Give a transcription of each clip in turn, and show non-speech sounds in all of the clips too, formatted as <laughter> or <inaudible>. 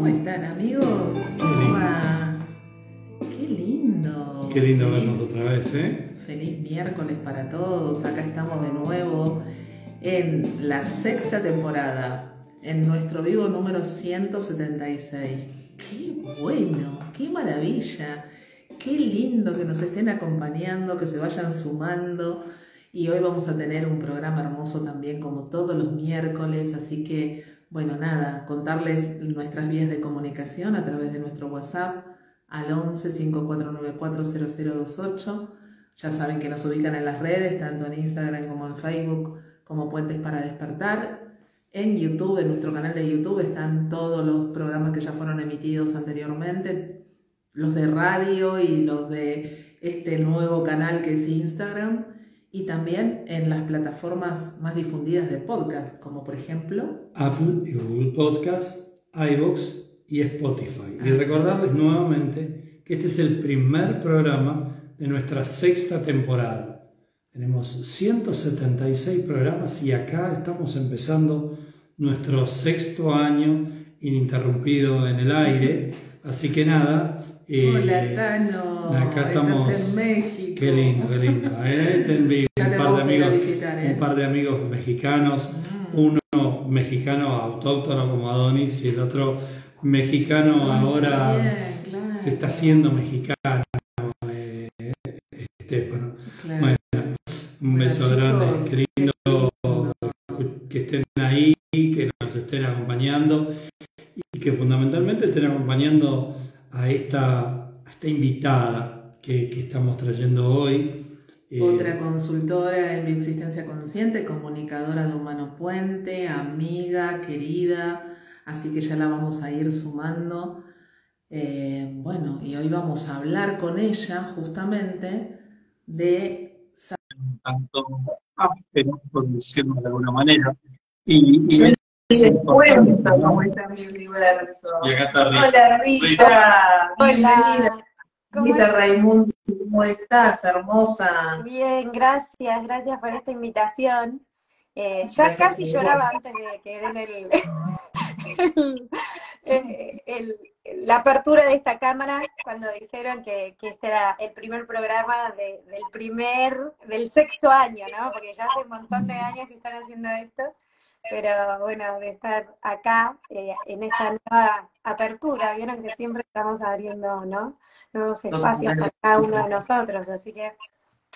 ¿Cómo están amigos? Qué lindo. Qué lindo Feliz- vernos otra vez, ¿eh? Feliz miércoles para todos. Acá estamos de nuevo en la sexta temporada, en nuestro vivo número 176. Qué bueno, qué maravilla. Qué lindo que nos estén acompañando, que se vayan sumando. Y hoy vamos a tener un programa hermoso también como todos los miércoles, así que bueno, nada, contarles nuestras vías de comunicación a través de nuestro WhatsApp al 11 5494 0028. Ya saben que nos ubican en las redes, tanto en Instagram como en Facebook, como Puentes para Despertar. En YouTube, en nuestro canal de YouTube, están todos los programas que ya fueron emitidos anteriormente, los de radio y los de este nuevo canal que es Instagram, y también en las plataformas más difundidas de podcast, como por ejemplo Apple y Google Podcast, iVoox y Spotify. Y recordarles nuevamente que este es el primer programa de nuestra sexta temporada. Tenemos 176 programas y acá estamos empezando nuestro sexto año ininterrumpido en el aire. Así que nada. Eh, Hola Tano, acá estamos. estás en México. Qué lindo, qué lindo. Eh, <laughs> un par de amigos, visitar, ¿eh? un par de amigos mexicanos, uno mexicano autóctono como Adonis y el otro mexicano ahora Bien, claro. se está haciendo mexicano, eh, claro. Bueno, un Bueno, beso chicos, grande, qué lindo lindo. que estén ahí, que nos estén acompañando y que fundamentalmente estén acompañando a esta, a esta invitada que, que estamos trayendo hoy. Eh, Otra consultora en bioexistencia consciente, comunicadora de Humano Puente, amiga, querida, así que ya la vamos a ir sumando. Eh, bueno, y hoy vamos a hablar con ella justamente de tanto áspero, por decirlo de alguna manera. Y, y después mi universo. Y acá está Rita. Hola Rita, bienvenida. Hola, ¿cómo Rita? Raimundo, ¿cómo estás? Hermosa. Bien, gracias, gracias por esta invitación. Eh, ya Gracias casi lloraba antes de que den <laughs> el, el- el- la apertura de esta cámara cuando dijeron que, que este era el primer programa de- del primer, del sexto año, ¿no? Porque ya hace un montón de años que están haciendo esto, pero bueno, de estar acá eh, en esta nueva apertura, vieron que siempre estamos abriendo, ¿no? Nuevos espacios para cada uno de nosotros, así que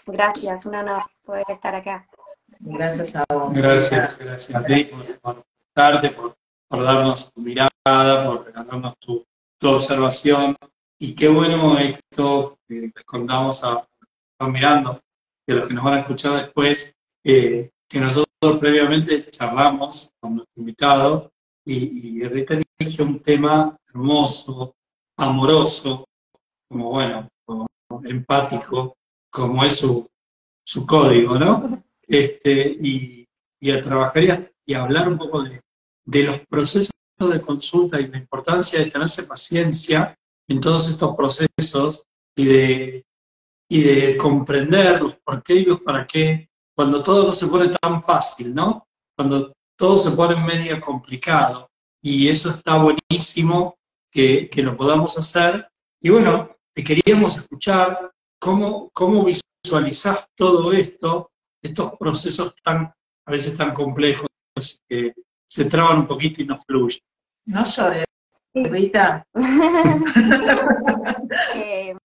gracias, un honor poder estar acá. Gracias a vos. Gracias, gracias a ti por, por darte, por, por darnos tu mirada, por regalarnos tu, tu observación. Y qué bueno esto que les contamos a los que están mirando y a los que nos van a escuchar después, eh, que nosotros previamente charlamos con nuestro invitado y, y Rita eligió un tema hermoso, amoroso, como bueno, como empático, como es su, su código, ¿no? Este, y, y a trabajar y a, y a hablar un poco de, de los procesos de consulta y la importancia de tenerse paciencia en todos estos procesos y de, y de comprender los por qué y los para qué, cuando todo no se pone tan fácil, ¿no? Cuando todo se pone medio complicado. Y eso está buenísimo que, que lo podamos hacer. Y bueno, te queríamos escuchar cómo, cómo visualizás todo esto, estos procesos tan, a veces tan complejos, que se traban un poquito y no fluyen. No llores, Rita. <laughs> Eh,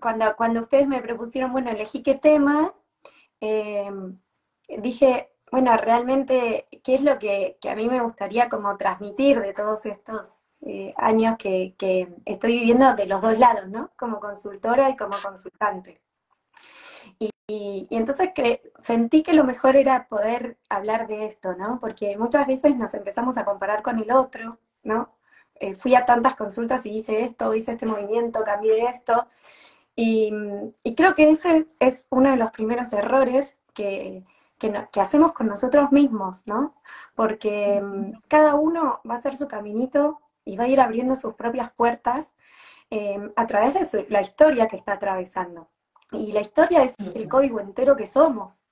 cuando, cuando ustedes me propusieron, bueno, elegí qué tema, eh, dije, bueno, realmente, ¿qué es lo que, a mí me gustaría como transmitir de todos estos eh, años que, que estoy viviendo de los dos lados, ¿no? Como consultora y como consultante. Y, entonces sentí que lo mejor era poder hablar de esto, ¿no? Porque muchas veces nos empezamos a comparar con el otro, ¿no? Eh, fui a tantas consultas y hice esto, hice este movimiento, cambié esto. Y, y creo que ese es uno de los primeros errores que, que, no- que hacemos con nosotros mismos, ¿no? Porque cada uno va a hacer su caminito y va a ir abriendo sus propias puertas eh, a través de su- la historia que está atravesando. Y la historia es el código entero que somos.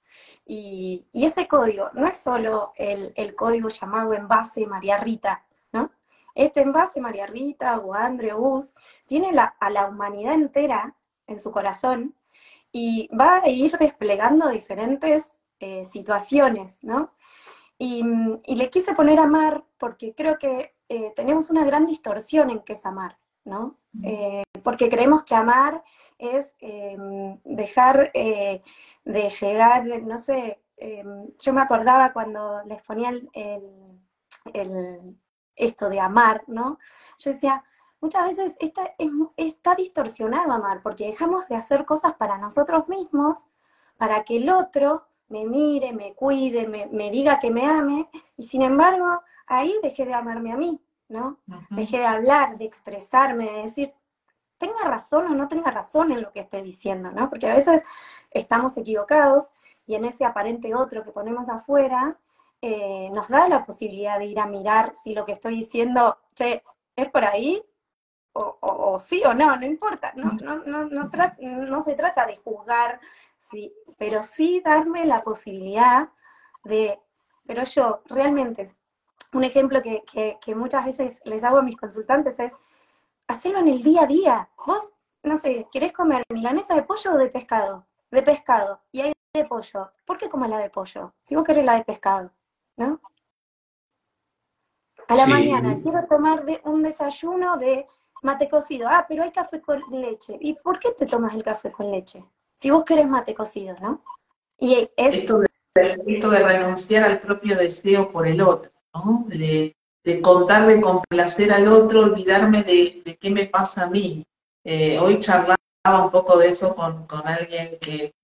Y, y ese código no es solo el, el código llamado en base María Rita, ¿no? este envase, María Rita o André Bus, tiene a la humanidad entera en su corazón y va a ir desplegando diferentes eh, situaciones, ¿no? Y, le quise poner amar porque creo que eh, tenemos una gran distorsión en qué es amar, ¿no? Eh, porque creemos que amar es em, dejar de llegar, no sé, em, yo me acordaba cuando les ponía el, esto de amar, ¿no? Yo decía, muchas veces está, está distorsionado amar, porque dejamos de hacer cosas para nosotros mismos, para que el otro me mire, me cuide, me, diga que me ame, y sin embargo, ahí dejé de amarme a mí, ¿no? Dejé de hablar, de expresarme, de decir, tenga razón o no tenga razón en lo que esté diciendo, ¿no? Porque a veces estamos equivocados y en ese aparente otro que ponemos afuera, eh, nos da la posibilidad de ir a mirar si lo que estoy diciendo, che, es por ahí, o, sí o no, no importa, no, no, no, no, no se trata de juzgar sí, pero sí darme la posibilidad de, pero yo realmente, un ejemplo que, muchas veces les hago a mis consultantes es hacerlo en el día a día. Vos, no sé, ¿querés comer milanesa de pollo o de pescado? De pescado, y hay de pollo. ¿Por qué comes la de pollo? Si vos querés la de pescado, ¿no? A la mañana quiero tomar de, un desayuno de mate cocido. Ah, pero hay café con leche. ¿Y por qué te tomas el café con leche? si vos querés mate cocido, ¿no? Y esto, de, de renunciar al propio deseo por el otro, ¿no? De, contar, de complacer al otro, olvidarme de, qué me pasa a mí. Eh, hoy charlaba un poco de eso con, alguien que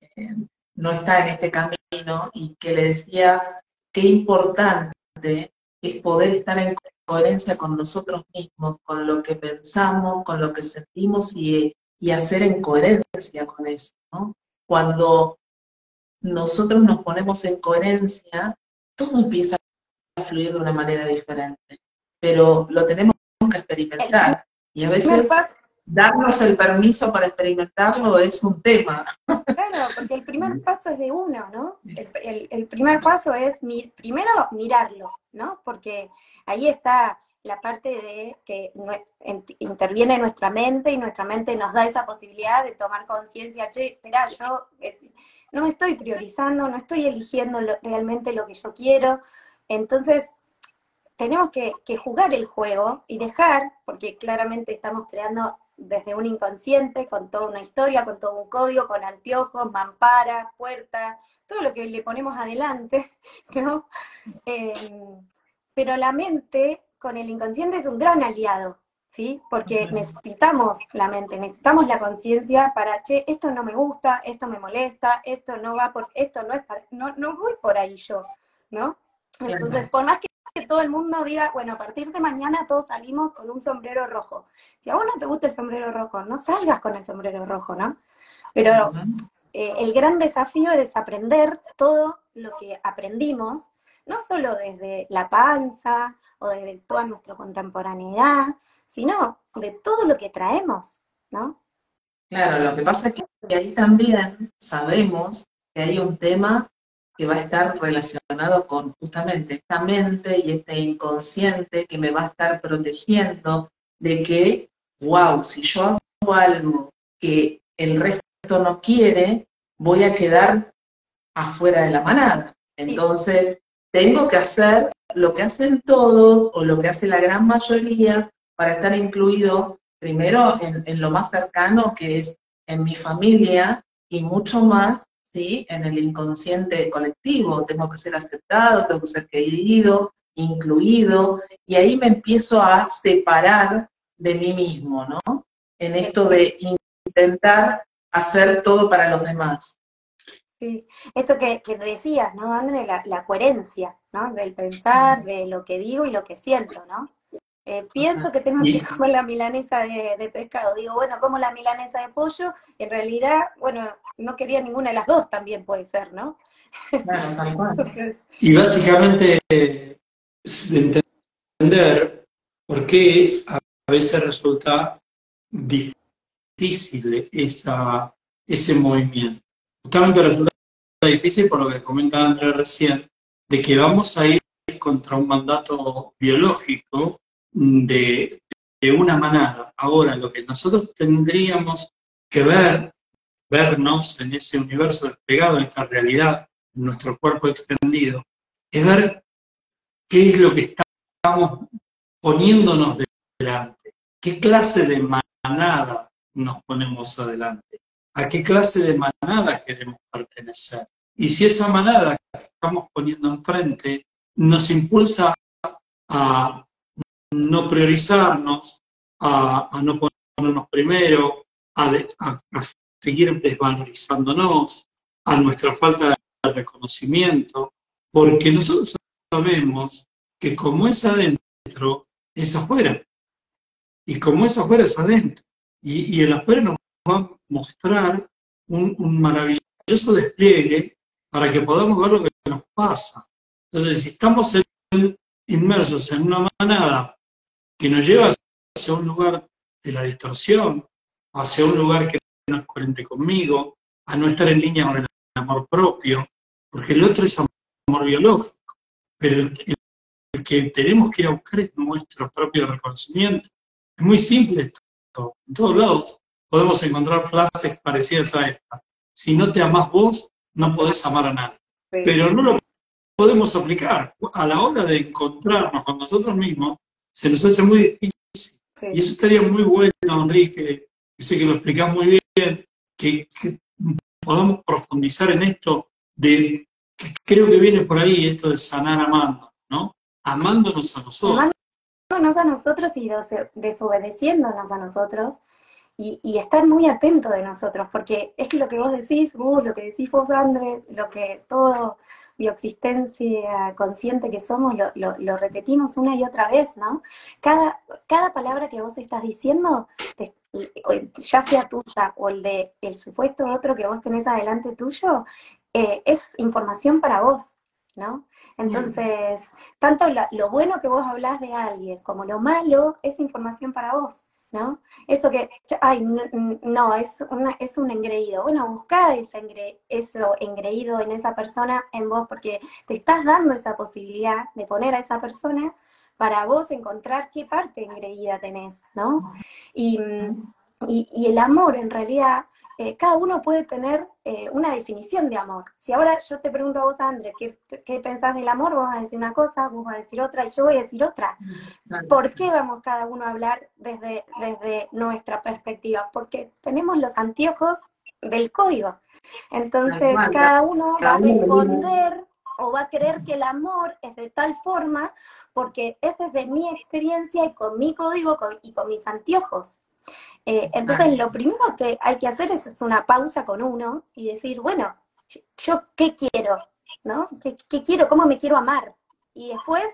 no está en este camino y que le decía qué importante es poder estar en coherencia con nosotros mismos, con lo que pensamos, con lo que sentimos y, y hacer en coherencia con eso. ¿no? Cuando nosotros nos ponemos en coherencia, todo empieza a fluir de una manera diferente, pero lo tenemos que experimentar. Y a veces darnos el permiso para experimentarlo es un tema. Claro, porque el primer paso es de uno, ¿no? El, primer paso es primero mirarlo, ¿no? Porque ahí está la parte de que interviene nuestra mente y nuestra mente nos da esa posibilidad de tomar conciencia, che, espera, yo eh, no me estoy priorizando, no estoy eligiendo realmente lo que yo quiero. Entonces, tenemos que, jugar el juego y dejar, porque claramente estamos creando desde un inconsciente, con toda una historia, con todo un código, con anteojos, mamparas, puertas, todo lo que le ponemos adelante, <laughs> ¿no? Eh, pero la mente con el inconsciente es un gran aliado, ¿sí? Porque necesitamos la mente, necesitamos la conciencia para, che, esto no me gusta, esto me molesta, esto no va por, esto no es para, no, no voy por ahí yo, ¿no? Entonces, por más que todo el mundo diga, bueno, a partir de mañana todos salimos con un sombrero rojo. Si a vos no te gusta el sombrero rojo, no salgas con el sombrero rojo, ¿no? Pero eh, el gran desafío es desaprender todo lo que aprendimos, no solo desde la panza o de toda nuestra contemporaneidad, sino de todo lo que traemos, ¿no? Claro, lo que pasa es que ahí también sabemos que hay un tema que va a estar relacionado con justamente esta mente y este inconsciente que me va a estar protegiendo de que, wow, si yo hago algo que el resto no quiere, voy a quedar afuera de la manada. Entonces, tengo que hacer lo que hacen todos o lo que hace la gran mayoría para estar incluido primero en, lo más cercano que es en mi familia y mucho más ¿sí? en el inconsciente colectivo. Tengo que ser aceptado, tengo que ser querido, incluido, y ahí me empiezo a separar de mí mismo, ¿no? En esto de intentar hacer todo para los demás. Sí, esto que, decías, ¿no, André? La, coherencia, ¿no? Del pensar, de lo que digo y lo que siento, ¿no? Eh, pienso que tengo que comer la milanesa de, pescado. Digo, bueno, como la milanesa de pollo. En realidad, bueno, no quería ninguna de las dos, también puede ser, ¿no? <laughs> y básicamente entender por qué a veces resulta difícil esa, ese movimiento. Justamente resulta difícil por lo que comenta Andrés recién, de que vamos a ir contra un mandato biológico de, una manada. Ahora, lo que nosotros tendríamos que ver, vernos en ese universo despegado, en esta realidad, en nuestro cuerpo extendido, es ver qué es lo que estamos poniéndonos delante, qué clase de manada nos ponemos adelante, a qué clase de manada queremos pertenecer. Y si esa manada que estamos poniendo enfrente nos impulsa a no priorizarnos, a, no ponernos primero, a, seguir desvalorizándonos, a nuestra falta de reconocimiento, porque nosotros sabemos que como es adentro, es afuera. Y como es afuera, es adentro. Y, el afuera nos va a mostrar un, maravilloso despliegue para que podamos ver lo que nos pasa. Entonces, si estamos inmersos en una manada que nos lleva hacia un lugar de la distorsión, hacia un lugar que no es coherente conmigo, a no estar en línea con el amor propio, porque el otro es amor biológico, pero el, que tenemos que ir a buscar es nuestro propio reconocimiento. Es muy simple esto. En todos lados podemos encontrar frases parecidas a esta. Si no te amas vos, no podés amar a nadie. Pero no lo podemos aplicar. A la hora de encontrarnos con nosotros mismos, se nos hace muy difícil. Y eso estaría muy bueno, Enrique, que sé que lo explicás muy bien, que, podamos profundizar en esto de, que creo que viene por ahí esto de sanar amando, ¿no? Amándonos a nosotros. Amándonos a nosotros y desobedeciéndonos a nosotros y, estar muy atento de nosotros, porque es lo que vos decís, vos, lo que decís vos, Andrés, lo que todo bioexistencia consciente que somos, lo, repetimos una y otra vez, ¿no? Cada, cada palabra que vos estás diciendo, ya sea tuya o el de el supuesto otro que vos tenés adelante tuyo, eh, es información para vos, ¿no? Entonces, tanto lo bueno que vos hablás de alguien como lo malo es información para vos. ¿No? Eso que, ay, no, es, una, es un engreído. Bueno, busca ese eso engreído en esa persona, en vos, porque te estás dando esa posibilidad de poner a esa persona para vos encontrar qué parte engreída tenés, ¿no? Y, y el amor en realidad eh, cada uno puede tener eh, una definición de amor. Si ahora yo te pregunto a vos, André, ¿qué, ¿qué, pensás del amor? Vos vas a decir una cosa, vos vas a decir otra y yo voy a decir otra. ¿Por qué vamos cada uno a hablar desde, desde nuestra perspectiva? Porque tenemos los anteojos del código. Entonces cada uno va a responder o va a creer que el amor es de tal forma porque es desde mi experiencia y con mi código y con mis anteojos. Eh, entonces, lo primero que hay que hacer es, una pausa con uno y decir, bueno, yo qué quiero, ¿no? ¿Qué, quiero? ¿Cómo me quiero amar? Y después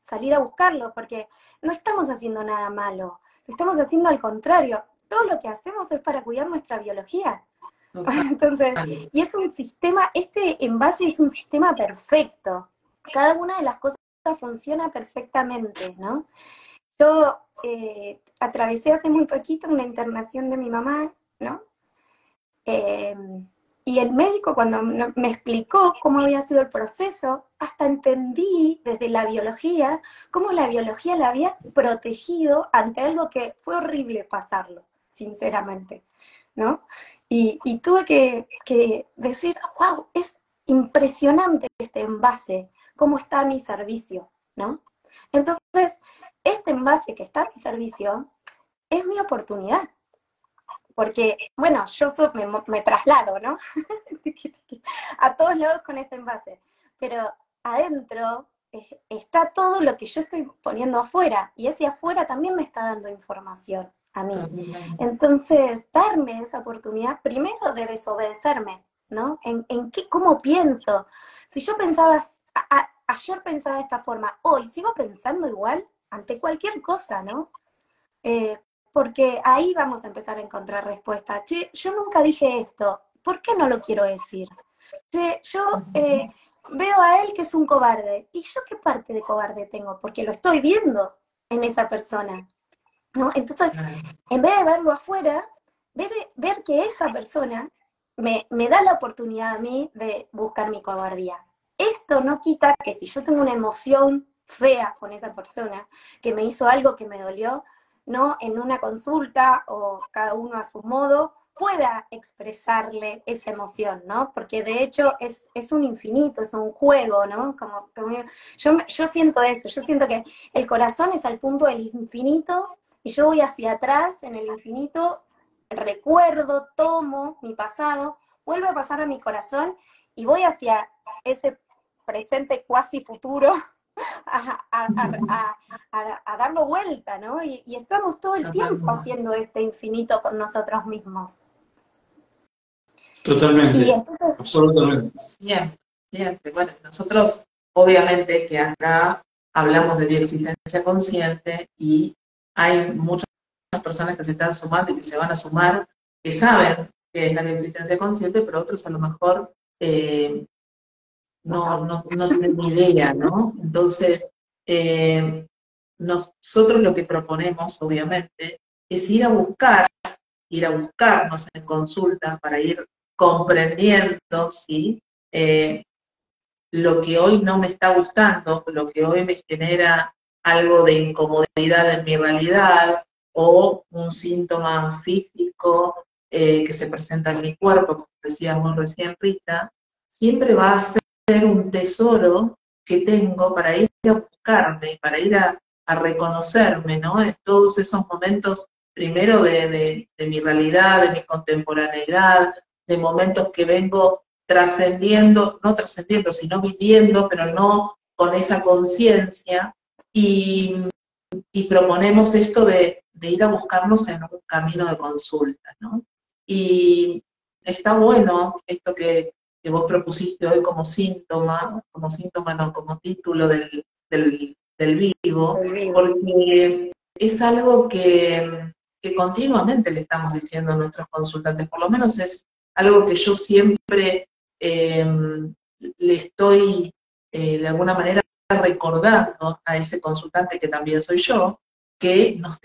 salir a buscarlo, porque no estamos haciendo nada malo, lo estamos haciendo al contrario. Todo lo que hacemos es para cuidar nuestra biología. <laughs> Entonces, y es un sistema, este envase es un sistema perfecto. Cada una de las cosas funciona perfectamente, ¿no? Yo eh, atravesé hace muy poquito una internación de mi mamá, ¿no? Em, y el médico cuando me explicó cómo había sido el proceso, hasta entendí desde la biología cómo la biología la había protegido ante algo que fue horrible pasarlo, sinceramente, ¿no? Y, tuve que, que, decir, wow, es impresionante este envase, cómo está mi servicio, ¿no? Entonces, este envase que está a mi servicio es mi oportunidad. Porque, bueno, yo me, traslado, ¿no? <laughs> a todos lados con este envase. Pero adentro está todo lo que yo estoy poniendo afuera. Y ese afuera también me está dando información a mí. Entonces, darme esa oportunidad, primero de desobedecerme, ¿no? En, qué, cómo pienso. Si yo pensaba, ayer pensaba de esta forma, hoy sigo pensando igual, ante cualquier cosa, ¿no? Eh, porque ahí vamos a empezar a encontrar respuesta. Che, yo nunca dije esto, ¿por qué no lo quiero decir? Che, yo eh, veo a él que es un cobarde, ¿y yo qué parte de cobarde tengo? Porque lo estoy viendo en esa persona, ¿no? Entonces, en vez de verlo afuera, ver, ver que esa persona me, me da la oportunidad a mí de buscar mi cobardía. Esto no quita que si yo tengo una emoción fea con esa persona, que me hizo algo que me dolió, ¿no? En una consulta o cada uno a su modo, pueda expresarle esa emoción, ¿no? Porque de hecho es, es un infinito, es un juego, ¿no? Como, yo, yo siento eso, yo siento que el corazón es al punto del infinito y yo voy hacia atrás en el infinito, recuerdo, tomo mi pasado, vuelvo a pasar a mi corazón y voy hacia ese presente cuasi futuro a, darlo vuelta, ¿no? Y, estamos todo el tiempo haciendo este infinito con nosotros mismos. Totalmente. Absolutamente. Bien, bien. Bueno, nosotros, obviamente, que acá hablamos de bioexistencia consciente y hay muchas personas que se están sumando y que se van a sumar, que saben que es la bioexistencia consciente, pero otros a lo mejor eh, no, no, no tienen ni idea, ¿no? Entonces, eh, nosotros lo que proponemos, obviamente, es ir a buscar, ir a buscarnos en consulta para ir comprendiendo, ¿sí? Eh, lo que hoy no me está gustando, lo que hoy me genera algo de incomodidad en mi realidad o un síntoma físico eh, que se presenta en mi cuerpo, como decíamos recién Rita, siempre va a ser un tesoro que tengo para ir a buscarme, para ir a, reconocerme, ¿no? En todos esos momentos, primero de, mi realidad, de mi contemporaneidad, de momentos que vengo trascendiendo, no trascendiendo, sino viviendo, pero no con esa conciencia, y, proponemos esto de, de, ir a buscarnos en un camino de consulta, ¿no? Y está bueno esto que, que vos propusiste hoy como síntoma, como síntoma no, como título del, del, vivo, porque es algo que, continuamente le estamos diciendo a nuestros consultantes, por lo menos es algo que yo siempre em, le estoy eh, de alguna manera recordando a ese consultante que también soy yo, que nos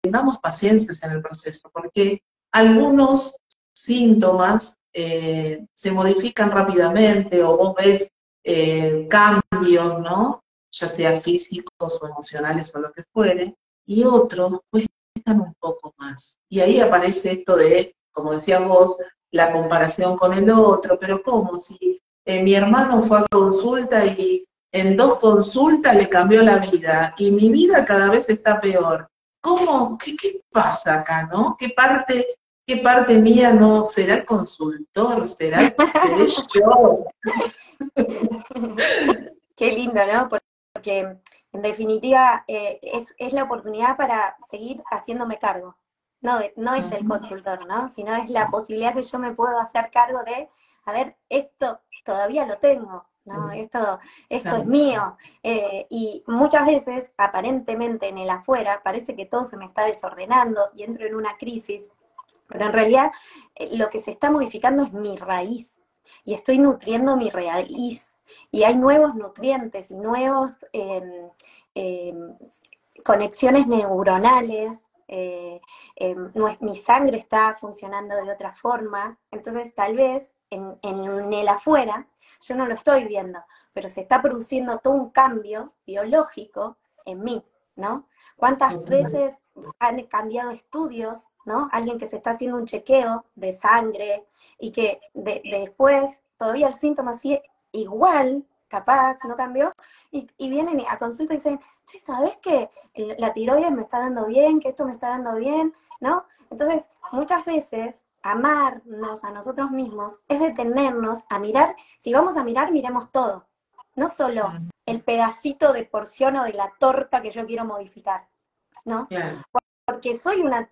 tengamos paciencia en el proceso, porque algunos síntomas eh, se modifican rápidamente o vos ves eh, cambios, ¿no? Ya sea físicos o emocionales o lo que fuere, y otros cuestan un poco más. Y ahí aparece esto de, como decías vos, la comparación con el otro, pero ¿cómo? Si eh, mi hermano fue a consulta y en dos consultas le cambió la vida y mi vida cada vez está peor. ¿Cómo? ¿Qué, qué pasa acá, no? ¿Qué parte ¿Qué parte mía no será el consultor? ¿Será seré <laughs> yo? Qué lindo, ¿no? Porque en definitiva eh, es, la oportunidad para seguir haciéndome cargo. No, no es el consultor, ¿no? Sino es la posibilidad que yo me puedo hacer cargo de, a ver, esto todavía lo tengo, ¿no? Esto, esto es mío. Eh, y muchas veces, aparentemente en el afuera, parece que todo se me está desordenando y entro en una crisis pero en realidad eh, lo que se está modificando es mi raíz y estoy nutriendo mi raíz. Y hay nuevos nutrientes y nuevos em, em, conexiones neuronales. Eh, em, mi sangre está funcionando de otra forma. Entonces tal vez en, en el afuera yo no lo estoy viendo, pero se está produciendo todo un cambio biológico en mí, ¿no? ¿Cuántas veces han cambiado estudios, ¿no? Alguien que se está haciendo un chequeo de sangre y que después todavía el síntoma sigue igual, capaz, no cambió, y, vienen a consulta y dicen, che, ¿sabes que la tiroides me está dando bien, que esto me está dando bien, ¿no? Entonces, muchas veces amarnos a nosotros mismos es detenernos a mirar, si vamos a mirar, miremos todo, no solo el pedacito de porción o de la torta que yo quiero modificar, ¿no? Porque soy una,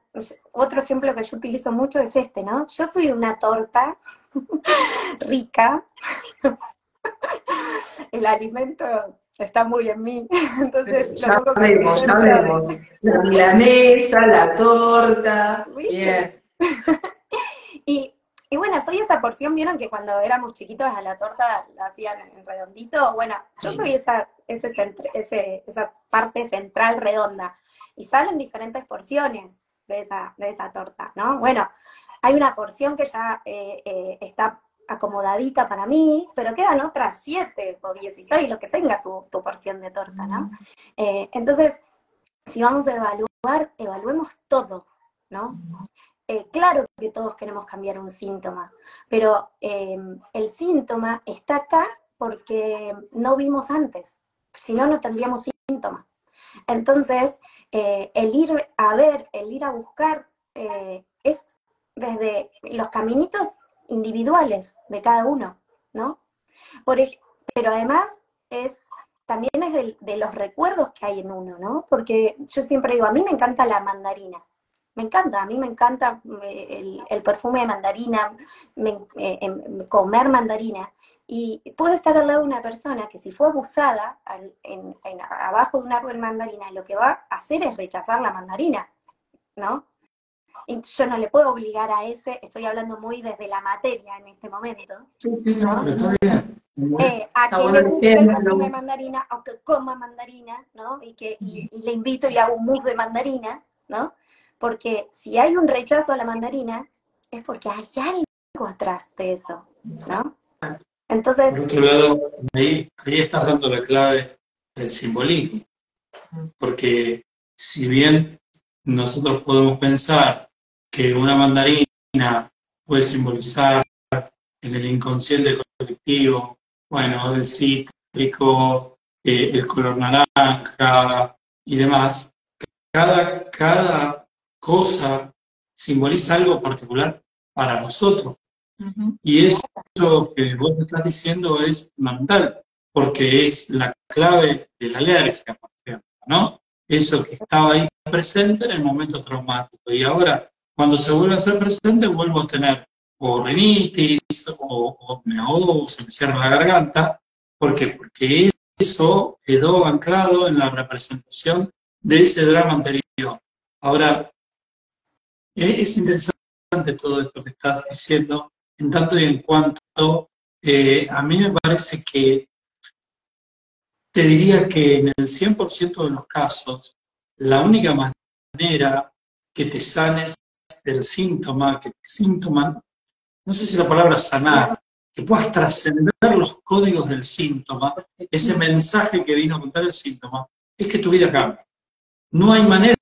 otro ejemplo que yo utilizo mucho es este, ¿no? Yo soy una torta <laughs> rica, <laughs> el alimento está muy en mí, <laughs> entonces... Ya vemos. La milanesa, la torta, bien. y, y bueno, soy esa porción, vieron que cuando éramos chiquitos a la torta la hacían en redondito, bueno, yo soy esa, ese, ese, esa parte central redonda y salen diferentes porciones de esa, de esa torta, ¿no? Bueno, hay una porción que ya eh, eh, está acomodadita para mí, pero quedan otras 7 o 16, lo que tenga tu, tu porción de torta, ¿no? Eh, entonces, si vamos a evaluar, evaluemos todo, ¿no? Claro que todos queremos cambiar un síntoma, pero eh, el síntoma está acá porque no vimos antes, si no, no tendríamos síntoma. Entonces, el ir a ver, el ir a buscar, es desde los caminitos individuales de cada uno, ¿no? Por, pero además es también es de, los recuerdos que hay en uno, ¿no? Porque yo siempre digo, a mí me encanta la mandarina, me encanta, a mí me encanta eh, el, perfume de mandarina, eh, em, comer mandarina, y puedo estar al lado de una persona que si fue abusada abajo de un árbol mandarina, lo que va a hacer es rechazar la mandarina, ¿no? yo no le puedo obligar a ese, estoy hablando muy desde la materia en este momento, eh, a que le guste el perfume de mandarina, aunque coma mandarina, ¿no? Y que y, le invito y le hago un mousse de mandarina, ¿no? Porque si hay un rechazo a la mandarina, es porque hay algo atrás de eso, ¿no? Entonces... Por otro lado, ahí, ahí estás dando la clave del simbolismo, porque si bien nosotros podemos pensar que una mandarina puede simbolizar en el inconsciente colectivo, bueno, el cítrico, eh, el color naranja y demás, cada, cada cosa simboliza algo particular para nosotros. Y eso que vos estás diciendo es mental, porque es la clave de la alergia, por ejemplo, ¿no? Eso que estaba ahí presente en el momento traumático. Y ahora cuando se vuelve a ser presente, vuelvo a tener o rinitis, o, me ahogo, o se me cierra la garganta. ¿Por qué? Porque eso quedó anclado en la representación de ese drama anterior. Ahora, e, es interesante todo esto que estás diciendo, en tanto y en cuanto eh, a mí me parece que te diría que en el 100% de los casos, la única manera que te sanes del síntoma, que el síntoma, no sé si la palabra sanar, que puedas trascender los códigos del síntoma, ese mensaje que vino a contar el síntoma, es que tu vida cambie. No hay manera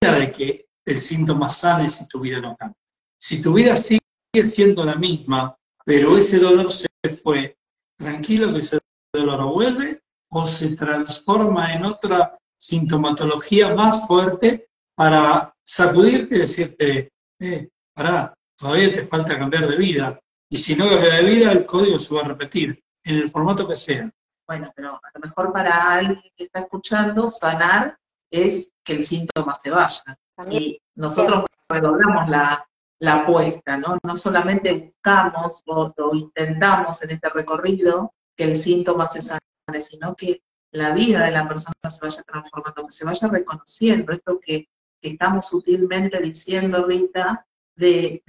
de que el síntoma sane si tu vida no cambia. Si tu vida sigue siendo la misma, pero ese dolor se fue, tranquilo que ese dolor vuelve o se transforma en otra sintomatología más fuerte para sacudirte y decirte, eh, pará, todavía te falta cambiar de vida. Y si no cambia de vida, el código se va a repetir, en el formato que sea. Bueno, pero a lo mejor para alguien que está escuchando, sanar es que el síntoma se vaya. Y nosotros redoblamos la, la apuesta, ¿no? No solamente buscamos o, intentamos en este recorrido que el síntoma se sane, sino que la vida de la persona se vaya transformando, que se vaya reconociendo esto que que estamos sutilmente diciendo, Rita, de,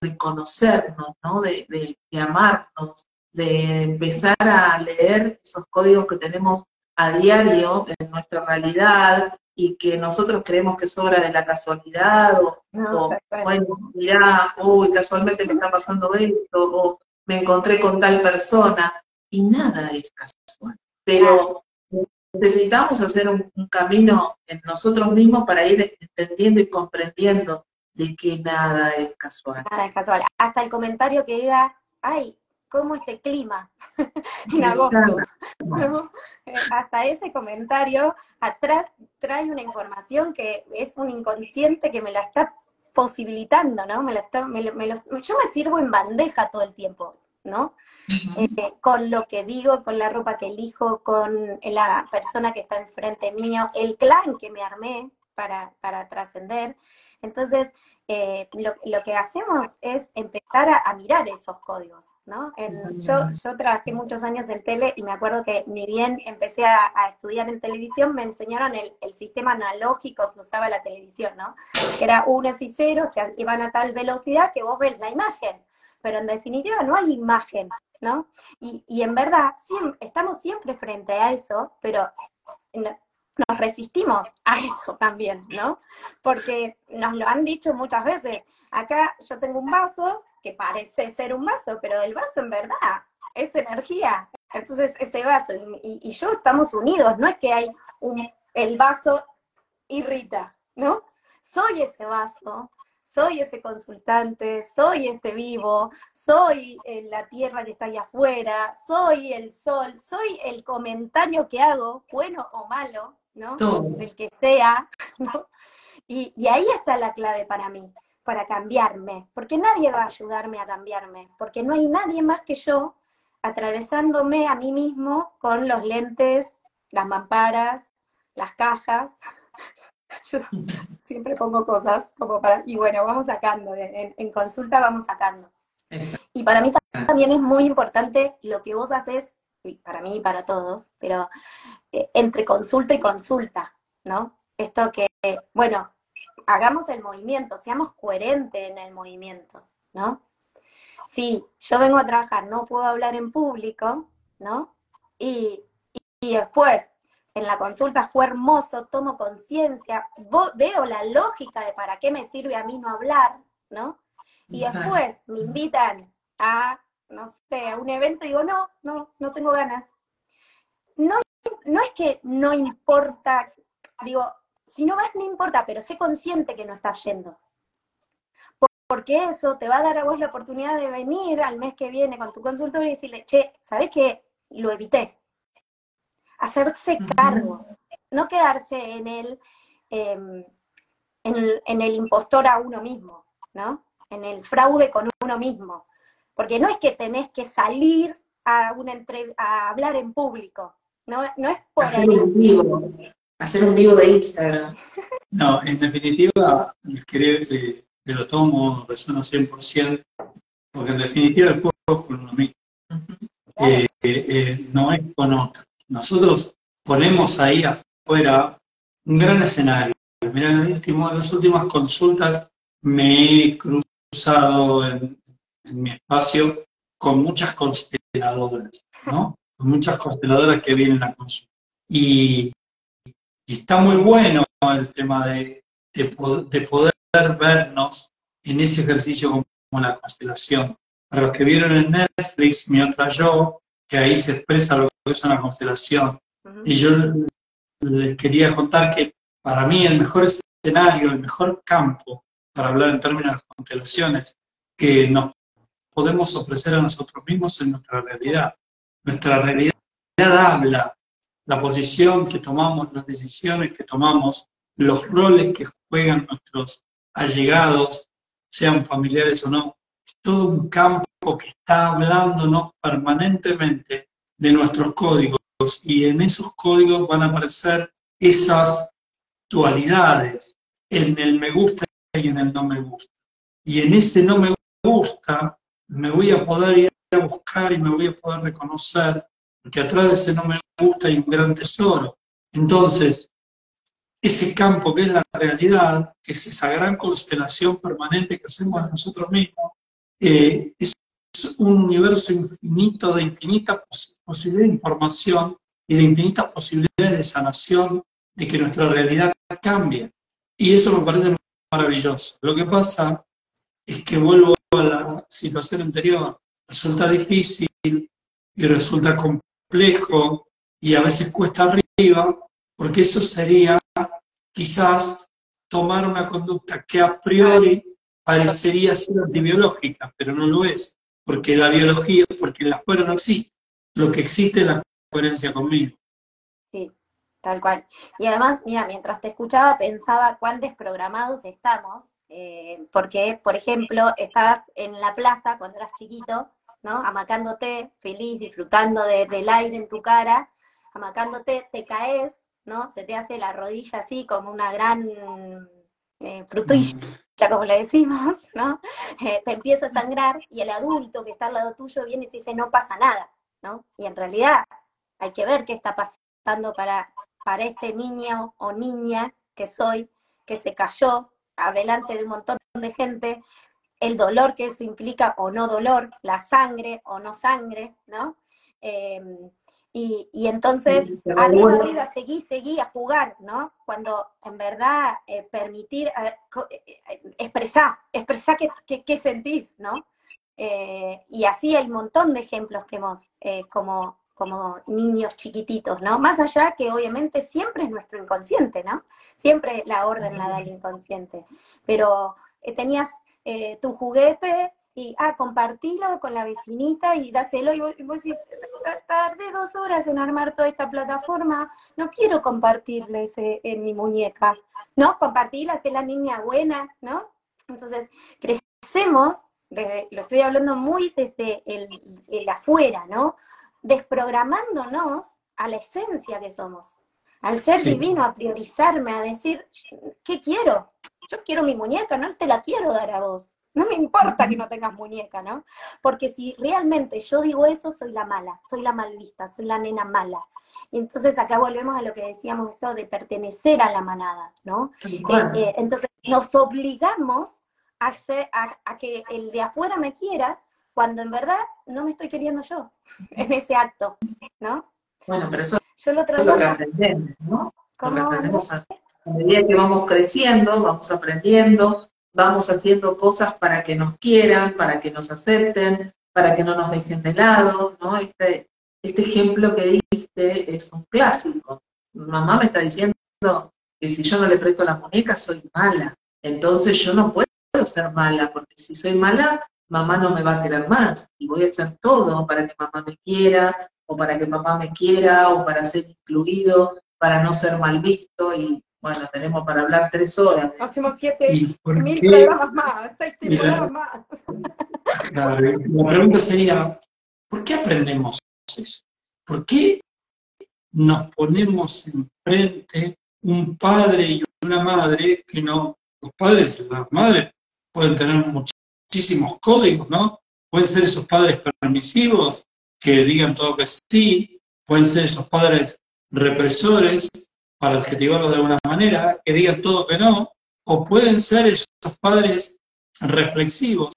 reconocernos, ¿no? De, de, amarnos, de empezar a leer esos códigos que tenemos a diario en nuestra realidad y que nosotros creemos que es obra de la casualidad o, bueno, mirá, uy, casualmente me está pasando esto o me encontré con tal persona y nada es casual. Pero necesitamos hacer un, camino en nosotros mismos para ir entendiendo y comprendiendo de que nada es casual. Nada es casual. Hasta el comentario que diga, ay, ¿cómo este clima <laughs> en agosto? Eh, hasta ese comentario atrás trae una información que es un inconsciente que me la está posibilitando, ¿no? Me la está, me yo me sirvo en bandeja todo el tiempo, ¿no? Eh, con lo que digo, con la ropa que elijo, con la persona que está enfrente mío, el clan que me armé para, para trascender. Entonces, eh, lo, lo, que hacemos es empezar a, mirar esos códigos, ¿no? yo, yo trabajé muchos años en tele y me acuerdo que ni bien empecé a, estudiar en televisión, me enseñaron el, el, sistema analógico que usaba la televisión, ¿no? Que era unos y ceros que iban a tal velocidad que vos ves la imagen, pero en definitiva no hay imagen, ¿no? Y, en verdad, estamos siempre frente a eso, pero nos resistimos a eso también, ¿no? Porque nos lo han dicho muchas veces. Acá yo tengo un vaso que parece ser un vaso, pero el vaso en verdad es energía. Entonces, ese vaso y, yo estamos unidos, no es que hay un, el vaso irrita, ¿no? Soy ese vaso, soy ese consultante, soy este vivo, soy eh, la tierra que está allá afuera, soy el sol, soy el comentario que hago, bueno o malo, ¿no? Del que sea, <laughs> ¿no? Y, y ahí está la clave para mí, para cambiarme, porque nadie va a ayudarme a cambiarme, porque no hay nadie más que yo atravesándome a mí mismo con los lentes, las mamparas, las cajas. <laughs> Yo siempre pongo cosas como para, y bueno, vamos sacando, en, consulta vamos sacando. Y para mí también es muy importante lo que vos haces, para mí y para todos, pero eh, entre consulta y consulta, ¿no? Esto que, bueno, hagamos el movimiento, seamos coherentes en el movimiento, ¿no? Sí, yo vengo a trabajar, no puedo hablar en público, ¿no? Y, y después en la consulta fue hermoso, tomo conciencia, veo la lógica de para qué me sirve a mí no hablar, ¿no? Y después me invitan a, no sé, a un evento y digo, no, no, no tengo ganas. No, no es que no importa, digo, si no vas no importa, pero sé consciente que no estás yendo. Porque eso te va a dar a vos la oportunidad de venir al mes que viene con tu consultor y decirle, che, ¿sabes qué? Lo evité hacerse cargo, no quedarse en el, em, en el, impostor a uno mismo, ¿no? En el fraude con uno mismo. Porque no es que tenés que salir a, una a hablar en público, no, no es por hacer un vivo, hacer un vivo de Instagram. <laughs> No, en definitiva, creo que de lo tomo, resueno 100%, porque en definitiva el juego es con uno mismo. Eh, eh, no es con otro nosotros ponemos ahí afuera un gran escenario. Mira, en, las últimas consultas me he cruzado en, mi espacio con muchas consteladoras, ¿no? Con muchas consteladoras que vienen a consulta. Y, está muy bueno el tema de, poder vernos en ese ejercicio como, como la constelación. Para los que vieron en Netflix, mi otra yo, que ahí se expresa lo que es una constelación. Y yo les quería contar que para mí el mejor escenario, el mejor campo para hablar en términos de constelaciones que nos podemos ofrecer a nosotros mismos en nuestra realidad. Nuestra realidad habla, la posición que tomamos, las decisiones que tomamos, los roles que juegan nuestros allegados, sean familiares o no, todo un campo que está hablándonos permanentemente de nuestros códigos y en esos códigos van a aparecer esas dualidades, en el me gusta y en el no me gusta. Y en ese no me gusta me voy a poder ir a buscar y me voy a poder reconocer, porque atrás de ese no me gusta hay un gran tesoro. Entonces, ese campo que es la realidad, que es esa gran constelación permanente que hacemos nosotros mismos, eh, es un universo infinito de infinitas posibilidades de información y de infinitas posibilidades de sanación, de que nuestra realidad cambie. Y eso me parece maravilloso. Lo que pasa es que vuelvo situación anterior. Resulta difícil y resulta complejo y a veces cuesta arriba, porque eso sería quizás tomar una conducta que a priori parecería ser antibiológica, pero no lo es, porque la biología, porque la fuera no existe, lo que existe es la coherencia conmigo. Sí, tal cual. Y además, mira, mientras te escuchaba pensaba cuán desprogramados estamos, eh, porque, por ejemplo, estabas en la plaza cuando eras chiquito, ¿no? Amacándote, feliz, disfrutando del aire en tu cara, amacándote, te caes, ¿no? Se te hace la rodilla así como una gran eh, frutilla como le decimos, ¿no? Eh, te empieza a sangrar y el adulto que está al lado tuyo viene y te dice, no pasa nada, ¿no? Y en realidad hay que ver qué está pasando para, para este niño o niña que soy, que se cayó adelante de un montón de gente, el dolor que eso implica o no dolor, la sangre o no sangre, ¿no? Em, y, entonces, arriba, arriba, seguí, seguí a jugar, ¿no? Cuando en verdad eh, permitir, eh, eh, expresar, expresar qué, qué, sentís, ¿no? Eh, y así hay un montón de ejemplos que hemos, eh, como, como niños chiquititos, ¿no? Más allá que obviamente siempre es nuestro inconsciente, ¿no? Siempre la orden la da el inconsciente. Pero eh, tenías tu juguete y, ah, compartilo con la vecinita y dáselo, y vos, y vos decís, tardé dos horas en armar toda esta plataforma, no quiero compartirles en mi muñeca, ¿no? Compartirla, hacer la niña buena, ¿no? Entonces, crecemos lo estoy hablando muy desde el, afuera, ¿no? Desprogramándonos a la esencia que somos, al ser divino, a priorizarme, a decir, ¿qué quiero? Yo quiero mi muñeca, no te la quiero dar a vos. No me importa que no tengas muñeca, ¿no? Porque si realmente yo digo eso, soy la mala, soy la mal vista, soy la nena mala. Y entonces acá volvemos a lo que decíamos, eso de pertenecer a la manada, ¿no? Eh, eh, entonces nos obligamos a, que el de afuera me quiera cuando en verdad no me estoy queriendo yo <laughs> en ese acto, ¿no? Bueno, pero eso yo lo, es lo que aprendemos, ¿no? aprendemos a, medida que vamos creciendo, vamos aprendiendo, vamos haciendo cosas para que nos quieran, para que nos acepten, para que no nos dejen de lado, ¿no? Este, este ejemplo que diste es un clásico. Mamá me está diciendo que si yo no le presto la muñeca soy mala, entonces yo no puedo ser mala, porque si soy mala, mamá no me va a querer más y voy a hacer todo para que mamá me quiera, o para que papá me quiera, o para ser incluido, para no ser mal visto y bueno, tenemos para hablar tres horas. Hacemos siete mil programas más, seis programas más. la pregunta sería, ¿por qué aprendemos eso? ¿Por qué nos ponemos enfrente un padre y una madre que no, los padres y las madres pueden tener muchísimos códigos, ¿no? Pueden ser esos padres permisivos que digan todo que sí, pueden ser esos padres represores, para adjetivarlos de alguna manera, que digan todo que no, o pueden ser esos padres reflexivos,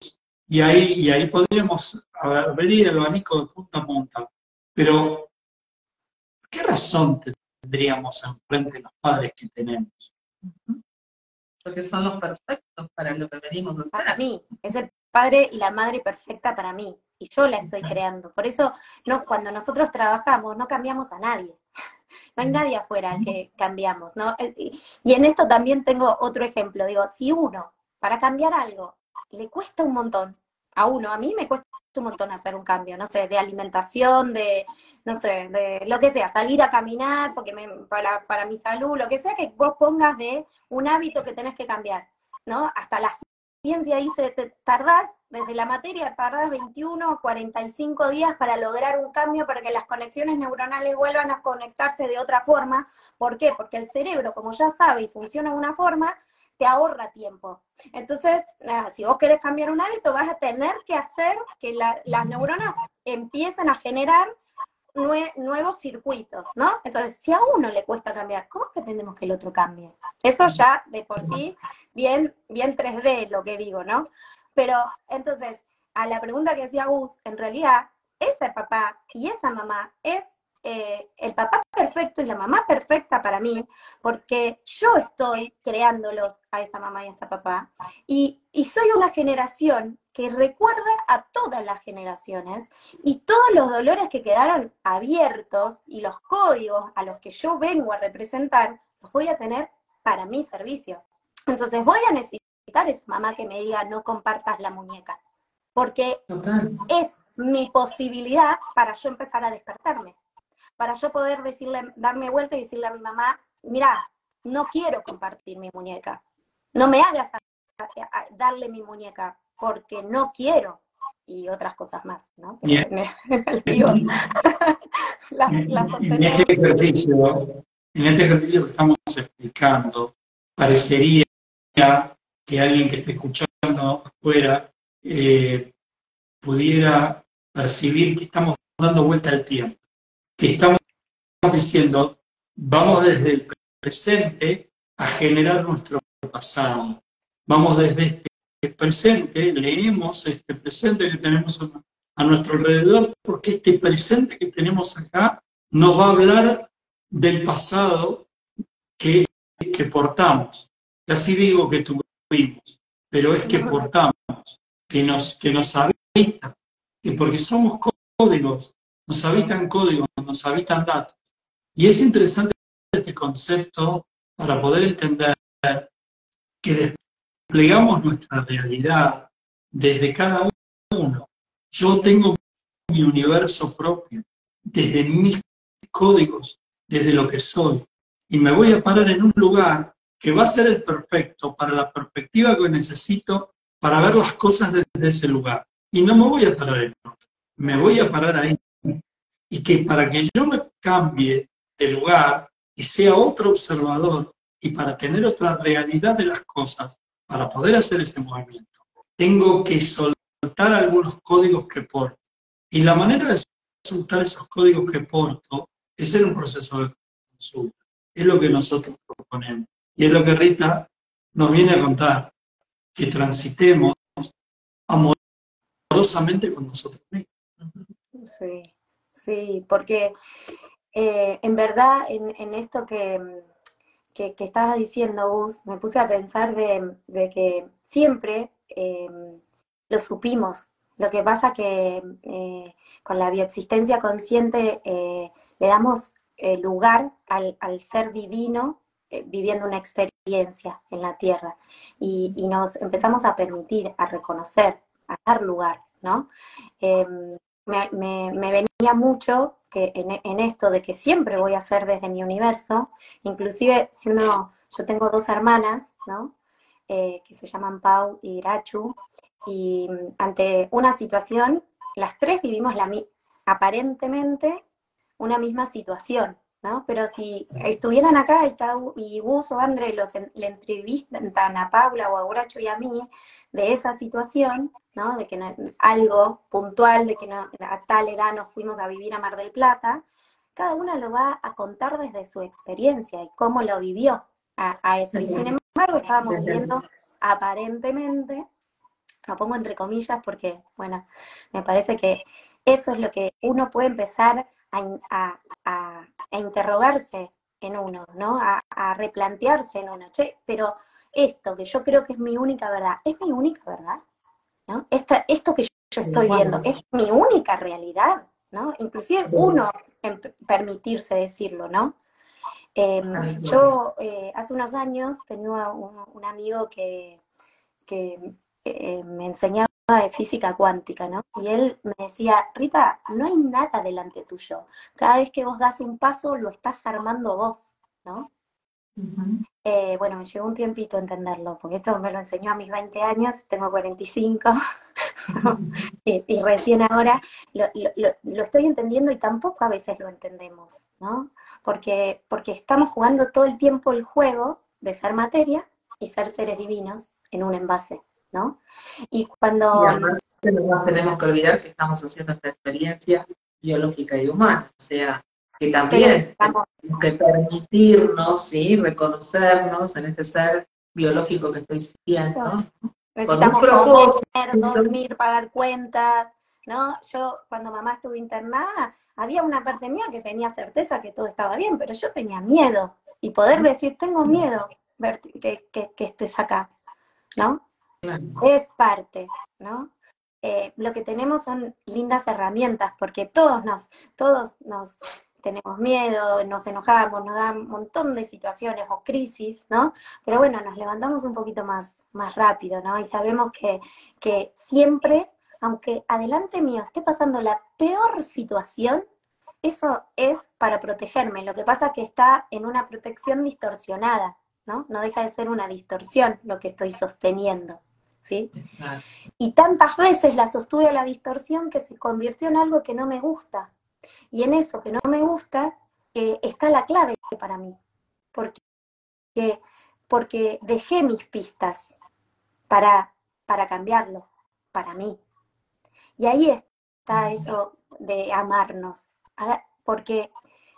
y ahí, y ahí podríamos abrir el abanico de punta a punta. Pero, ¿qué razón tendríamos enfrente los padres que tenemos? Porque son los perfectos para lo que venimos a hacer. Para mí, es el padre y la madre perfecta para mí, y yo la estoy creando. Por eso, no, cuando nosotros trabajamos, no cambiamos a nadie. <laughs> No hay nadie afuera al que cambiamos, ¿no? Y en esto también tengo otro ejemplo. Digo, si uno, para cambiar algo, le cuesta un montón, a uno, a mí me cuesta un montón hacer un cambio, no sé, de alimentación, de, no sé, de lo que sea, salir a caminar porque me, para, para mi salud, lo que sea que vos pongas de un hábito que tenés que cambiar, ¿no? Hasta la ciencia dice, te tardás, desde la materia, tardás 21 o 45 días para lograr un cambio, para que las conexiones neuronales vuelvan a conectarse de otra forma. ¿Por qué? Porque el cerebro, como ya sabe y funciona de una forma, te ahorra tiempo. Entonces, nada, si vos querés cambiar un hábito, vas a tener que hacer que las neuronas empiecen a generar nuevos circuitos, ¿no? Entonces, si a uno le cuesta cambiar, ¿cómo pretendemos que el otro cambie? Eso ya de por sí, bien, bien 3D lo que digo, ¿no? Pero entonces, a la pregunta que decía Gus, en realidad, ese papá y esa mamá es eh, el papá perfecto y la mamá perfecta para mí, porque yo estoy creándolos a esta mamá y a esta papá, y, y soy una generación que recuerda a todas las generaciones y todos los dolores que quedaron abiertos y los códigos a los que yo vengo a representar, los voy a tener para mi servicio. Entonces voy a necesitar esa mamá que me diga no compartas la muñeca, porque es mi posibilidad para yo empezar a despertarme para yo poder decirle, darme vuelta y decirle a mi mamá, mira, no quiero compartir mi muñeca, no me hagas darle mi muñeca, porque no quiero, y otras cosas más, ¿no? <laughs> <laughs> en, este ejercicio, en este ejercicio que estamos explicando, parecería que alguien que esté escuchando afuera eh, pudiera percibir que estamos dando vuelta al tiempo que estamos diciendo, vamos desde el presente a generar nuestro pasado. Vamos desde este presente, leemos este presente que tenemos a, nuestro alrededor, porque este presente que tenemos acá nos va a hablar del pasado que, que portamos. Y así digo que tuvimos, pero es que portamos, que nos, que nos habita. Y porque somos códigos, nos habitan códigos, nos habitan datos. Y es interesante este concepto para poder entender que desplegamos nuestra realidad desde cada uno. Yo tengo mi universo propio, desde mis códigos, desde lo que soy. Y me voy a parar en un lugar que va a ser el perfecto para la perspectiva que necesito para ver las cosas desde ese lugar. Y no me voy a parar en otro, me voy a parar ahí. Y que para que yo me cambie de lugar y sea otro observador y para tener otra realidad de las cosas, para poder hacer ese movimiento, tengo que soltar algunos códigos que porto. Y la manera de soltar esos códigos que porto es en un proceso de consulta. Es lo que nosotros proponemos. Y es lo que Rita nos viene a contar, que transitemos amorosamente con nosotros mismos. Sí, sí, porque eh, en verdad en, esto que, que, estabas diciendo, Gus, me puse a pensar de, que siempre em, lo supimos. Lo que pasa que eh, con la bioexistencia consciente eh, le damos lugar al, al, ser divino viviendo una experiencia en la tierra y, y, nos empezamos a permitir, a reconocer, a dar lugar, ¿no? Me, me, venía mucho que en, esto de que siempre voy a hacer desde mi universo, inclusive si uno, yo tengo dos hermanas, ¿no? Eh, que se llaman Pau y Irachu, y mm, ante una situación, las tres vivimos la aparentemente una misma situación, ¿no? Pero si estuvieran acá y, y Gus o André los le entrevistan a Paula o a Uracho y a mí de esa situación, ¿no? De que algo puntual, de que a tal edad nos fuimos a vivir a Mar del Plata, cada una lo va a contar desde su experiencia y cómo lo vivió a, eso. Y sin embargo, estábamos viviendo aparentemente, lo pongo entre comillas porque, bueno, me parece que eso es lo que uno puede empezar a, interrogarse en uno, ¿no? A, replantearse en uno. Che, pero esto que yo creo que es mi única verdad, ¿es mi única verdad? ¿No? esto que yo estoy viendo, ¿es mi única realidad? ¿No? Inclusive uno en permitirse decirlo, ¿no? Em, yo eh, hace unos años tenía un, amigo que, que eh, me enseñaba de física cuántica, ¿no? Y él me decía, Rita, no hay nada delante tuyo. Cada vez que vos das un paso, lo estás armando vos, ¿no? Eh, bueno, me llevó un tiempito entenderlo, porque esto me lo enseñó a mis 20 años, tengo 45, <laughs> y, y, recién ahora lo, lo, estoy entendiendo y tampoco a veces lo entendemos, ¿no? Porque, porque estamos jugando todo el tiempo el juego de ser materia y ser seres divinos en un envase. ¿No? Y cuando... no tenemos que olvidar que estamos haciendo esta experiencia biológica y humana, o sea, que también tenemos que permitirnos, ¿sí? reconocernos en este ser biológico que estoy sintiendo. Necesitamos comer, dormir, pagar cuentas, ¿no? Yo cuando mamá estuvo internada, había una parte mía que tenía certeza que todo estaba bien, pero yo tenía miedo. Y poder decir, tengo miedo que, que, que estés acá, ¿no? Es parte, ¿no? Eh, lo que tenemos son lindas herramientas, porque todos nos, todos nos tenemos miedo, nos enojamos, nos dan un montón de situaciones o crisis, ¿no? Pero bueno, nos levantamos un poquito más, más rápido, ¿no? Y sabemos que, que siempre, aunque adelante mío esté pasando la peor situación, eso es para protegerme. Lo que pasa es que está en una protección distorsionada, ¿no? No deja de ser una distorsión lo que estoy sosteniendo. ¿Sí? Y tantas veces la sostuve a la distorsión que se convirtió en algo que no me gusta. Y en eso que no me gusta eh, está la clave para mí, porque, porque dejé mis pistas para, para cambiarlo, para mí. Y ahí está eso de amarnos, porque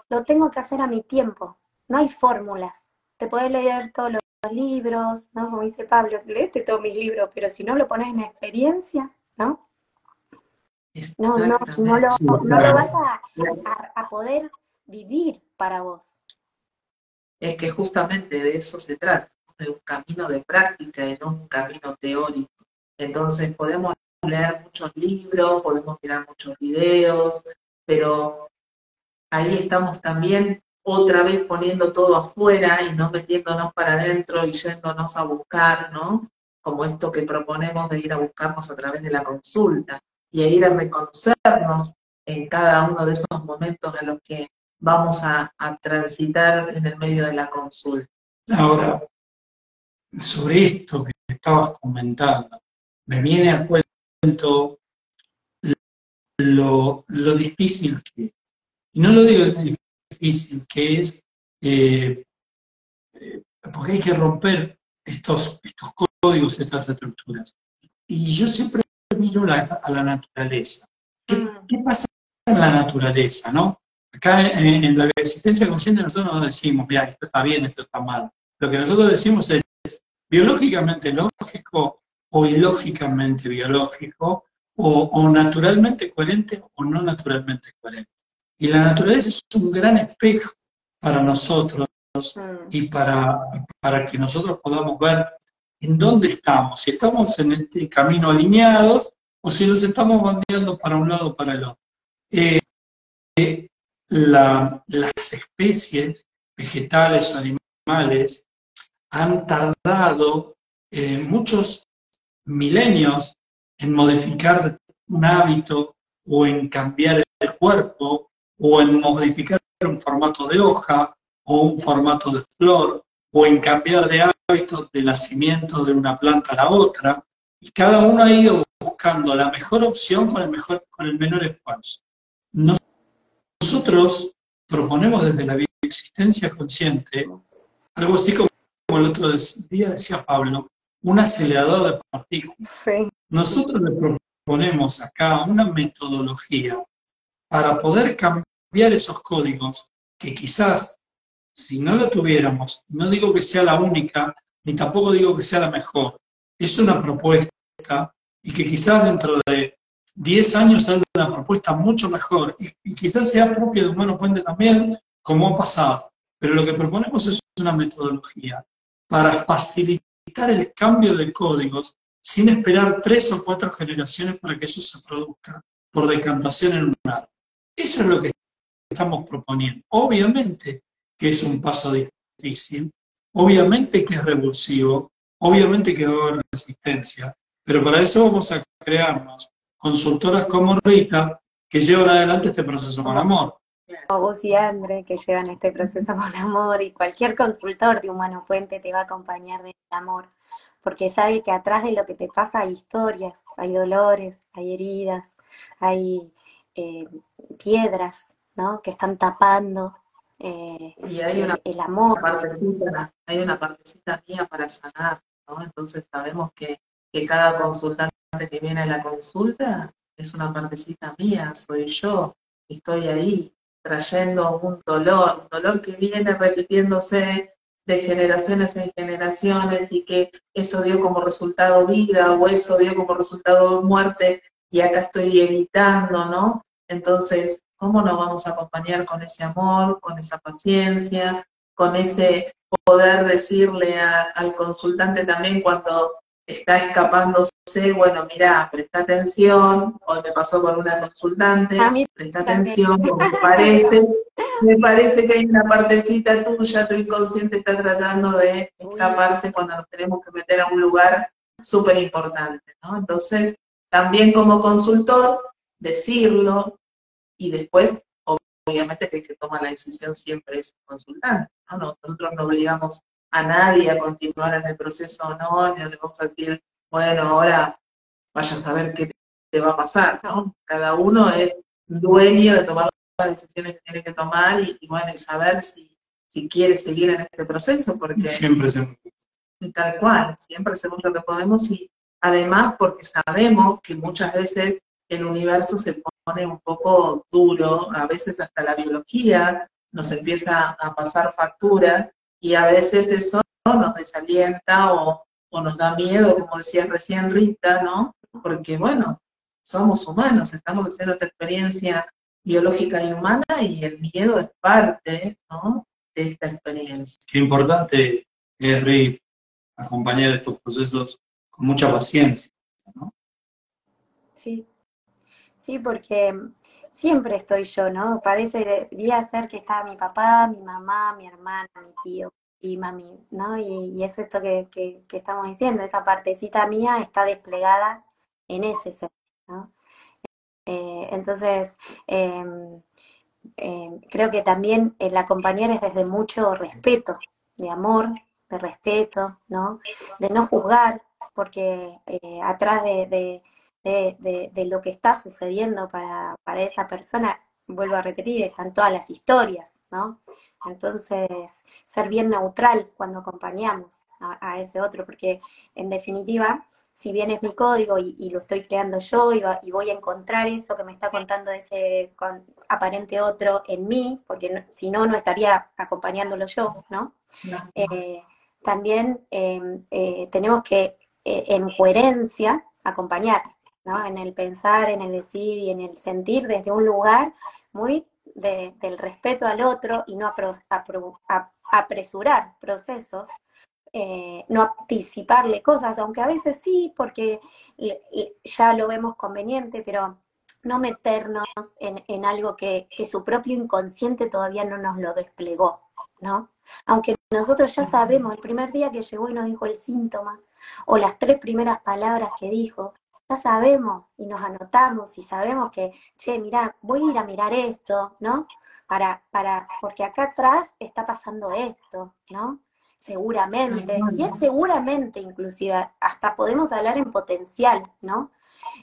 lo tengo que hacer a mi tiempo, no hay fórmulas. Te puedes leer todos los libros, ¿no? Como dice Pablo, leete todos mis libros, pero si no lo pones en experiencia, ¿no? No, no, no, lo, no lo vas a, a, poder vivir para vos. Es que justamente de eso se trata, de un camino de práctica y no un camino teórico. Entonces podemos leer muchos libros, podemos mirar muchos videos, pero ahí estamos también otra vez poniendo todo afuera y no metiéndonos para adentro y yéndonos a buscar, ¿no? Como esto que proponemos de ir a buscarnos a través de la consulta y a ir a reconocernos en cada uno de esos momentos en los que vamos a, a transitar en el medio de la consulta. Ahora, sobre esto que estabas comentando, me viene a cuento lo, lo difícil que. Y no lo digo difícil, que es eh, eh, porque hay que romper estos, estos códigos, estas estructuras. Y yo siempre miro a la naturaleza. ¿Qué, Mm. qué pasa en la naturaleza, no? Acá en, en la existencia consciente nosotros no decimos, mira, esto está bien, esto está mal. Lo que nosotros decimos es biológicamente lógico o ilógicamente biológico, o, o naturalmente coherente o no naturalmente coherente. Y la naturaleza es un gran espejo para nosotros Mm. y para, para que nosotros podamos ver en dónde estamos, si estamos en este camino alineados o si nos estamos bandeando para un lado o para el otro. Eh, eh, la- las especies vegetales o animales han tardado eh, muchos milenios en modificar un hábito o en cambiar el cuerpo o en modificar un formato de hoja o un formato de flor o en cambiar de hábitos de nacimiento de una planta a la otra y cada uno ha ido buscando la mejor opción con el, mejor, con el menor esfuerzo. Nos- Nosotros proponemos desde la existencia consciente algo así como el otro día decía Pablo, un acelerador de partículas. Sí. Nosotros le proponemos acá una metodología para poder cambiar esos códigos que quizás si no la tuviéramos, no digo que sea la única, ni tampoco digo que sea la mejor, es una propuesta y que quizás dentro de 10 años haya una propuesta mucho mejor y, y quizás sea propia de Humano Puente también, como ha pasado. Pero lo que proponemos es una metodología para facilitar el cambio de códigos sin esperar tres o cuatro generaciones para que eso se produzca por decantación en un árbol. Eso es lo que estamos proponiendo. Obviamente que es un paso difícil, obviamente que es revulsivo, obviamente que va a haber resistencia, pero para eso vamos a crearnos consultoras como Rita que llevan adelante este proceso con amor. Como vos y Andre, que llevan este proceso con amor, y cualquier consultor de Humano Puente te va a acompañar del amor, porque sabe que atrás de lo que te pasa hay historias, hay dolores, hay heridas, hay eh, piedras, ¿no? Que están tapando eh, Y hay una el amor. partecita, hay una partecita mía para sanar, ¿no? Entonces sabemos que, que cada consultante que viene a la consulta es una partecita mía, soy yo, estoy ahí trayendo un dolor, un dolor que viene repitiéndose de generaciones en generaciones y que eso dio como resultado vida o eso dio como resultado muerte y acá estoy evitando, ¿no? Entonces, ¿cómo nos vamos a acompañar con ese amor, con esa paciencia, con ese poder decirle a- al consultante también cuando está escapándose, bueno, mira, presta atención, hoy me pasó con una consultante, presta atención, me parece, me parece que hay una partecita tuya, tu inconsciente está tratando de escaparse cuando nos tenemos que meter a un lugar súper importante, ¿no? Entonces, también como consultor, decirlo y después, obviamente que el que toma la decisión siempre es el consultante, ¿no? No- Nosotros no obligamos a nadie a continuar en el proceso o no, ni le vamos a decir, bueno, ahora vaya a saber qué te va a pasar, ¿no? Cada uno es dueño de tomar las decisiones que tiene que tomar y, y bueno, y saber si, si quiere seguir en este proceso, porque siempre y tal cual, siempre hacemos lo que podemos y además porque sabemos que muchas veces el universo se pone un poco duro, a veces hasta la biología nos empieza a pasar facturas y a veces eso nos desalienta o, o nos da miedo, como decías recién Rita, ¿no? Porque bueno, somos humanos, estamos haciendo esta experiencia biológica y humana y el miedo es parte, ¿no? De esta experiencia. Qué importante es, Rey, acompañar estos procesos con mucha paciencia. ¿no? Sí, sí, porque siempre estoy yo, ¿no? Parecería ser que está mi papá, mi mamá, mi hermana, mi tío y mami, ¿no? Y, es esto que, que, estamos diciendo, esa partecita mía está desplegada en ese ser, ¿no? Eh, entonces, em, em, creo que también el acompañar es desde mucho respeto, de amor, de respeto, ¿no? De no juzgar, porque eh, atrás de, lo que está sucediendo para, para esa persona, vuelvo a repetir, están todas las historias, ¿no? Entonces, ser bien neutral cuando acompañamos a, ese otro, porque en definitiva, si bien es mi código y, lo estoy creando yo y, voy a encontrar eso que me está contando ese aparente otro en mí, porque si no, no estaría acompañándolo yo, ¿no? Eh, también em, eh, tenemos que, eh, en coherencia, acompañar, ¿no? En el pensar, en el decir y en el sentir desde un lugar muy del respeto al otro y no apresurar procesos, eh, no anticiparle cosas, aunque a veces sí, porque ya lo vemos conveniente, pero no meternos en, algo que, que, su propio inconsciente todavía no nos lo desplegó, ¿no? Aunque nosotros ya sabemos, el primer día que llegó y nos dijo el síntoma, o las tres primeras palabras que dijo, ya sabemos y nos anotamos y sabemos que, che, mira, voy a ir a mirar esto, ¿no? Para, para, porque acá atrás está pasando esto, ¿no? Seguramente, y es seguramente inclusive, hasta podemos hablar en potencial, ¿no?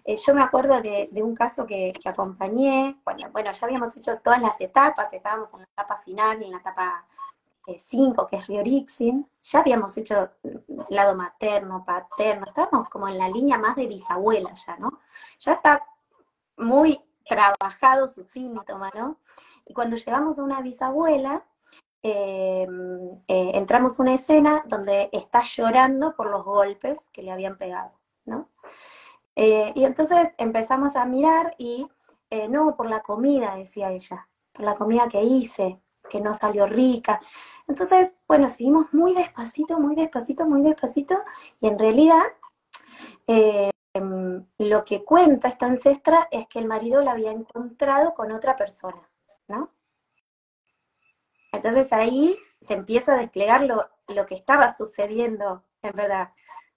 Eh, yo me acuerdo de, un caso que, acompañé, bueno, bueno, ya habíamos hecho todas las etapas, estábamos en la etapa final, en la etapa 5, que es Riorixin, ya habíamos hecho lado materno, paterno, estábamos como en la línea más de bisabuela ya, ¿no? Ya está muy trabajado su síntoma, ¿no? Y cuando llegamos a una bisabuela, em, eh, entramos a una escena donde está llorando por los golpes que le habían pegado, ¿no? Eh, y entonces empezamos a mirar y, eh, no, por la comida, decía ella, por la comida que hice, que no salió rica. Entonces, bueno, seguimos muy despacito, muy despacito, muy despacito, y en realidad eh, lo que cuenta esta ancestra es que el marido la había encontrado con otra persona, ¿no? Entonces ahí se empieza a desplegar lo, lo que estaba sucediendo, en verdad,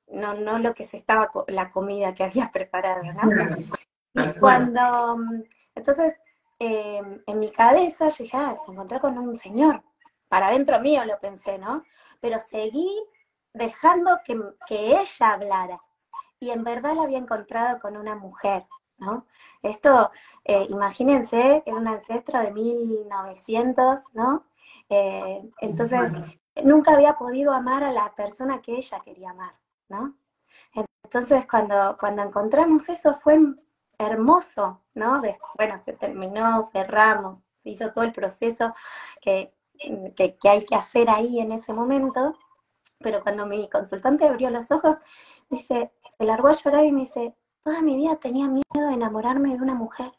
no, no lo que se estaba, la comida que había preparado, ¿no? Y cuando, entonces, em, en mi cabeza yo dije, ah, me encontré con un señor, para adentro mío lo pensé, ¿no? Pero seguí dejando que, ella hablara. Y en verdad la había encontrado con una mujer, ¿no? Esto, eh, imagínense, era un ancestro de 1900, ¿no? Eh, entonces, nunca había podido amar a la persona que ella quería amar, ¿no? Entonces, cuando, cuando encontramos eso fue hermoso, ¿no? bueno, se terminó, cerramos, se hizo todo el proceso que que, hay que hacer ahí en ese momento, pero cuando mi consultante abrió los ojos, dice, se largó a llorar y me dice, toda mi vida tenía miedo de enamorarme de una mujer.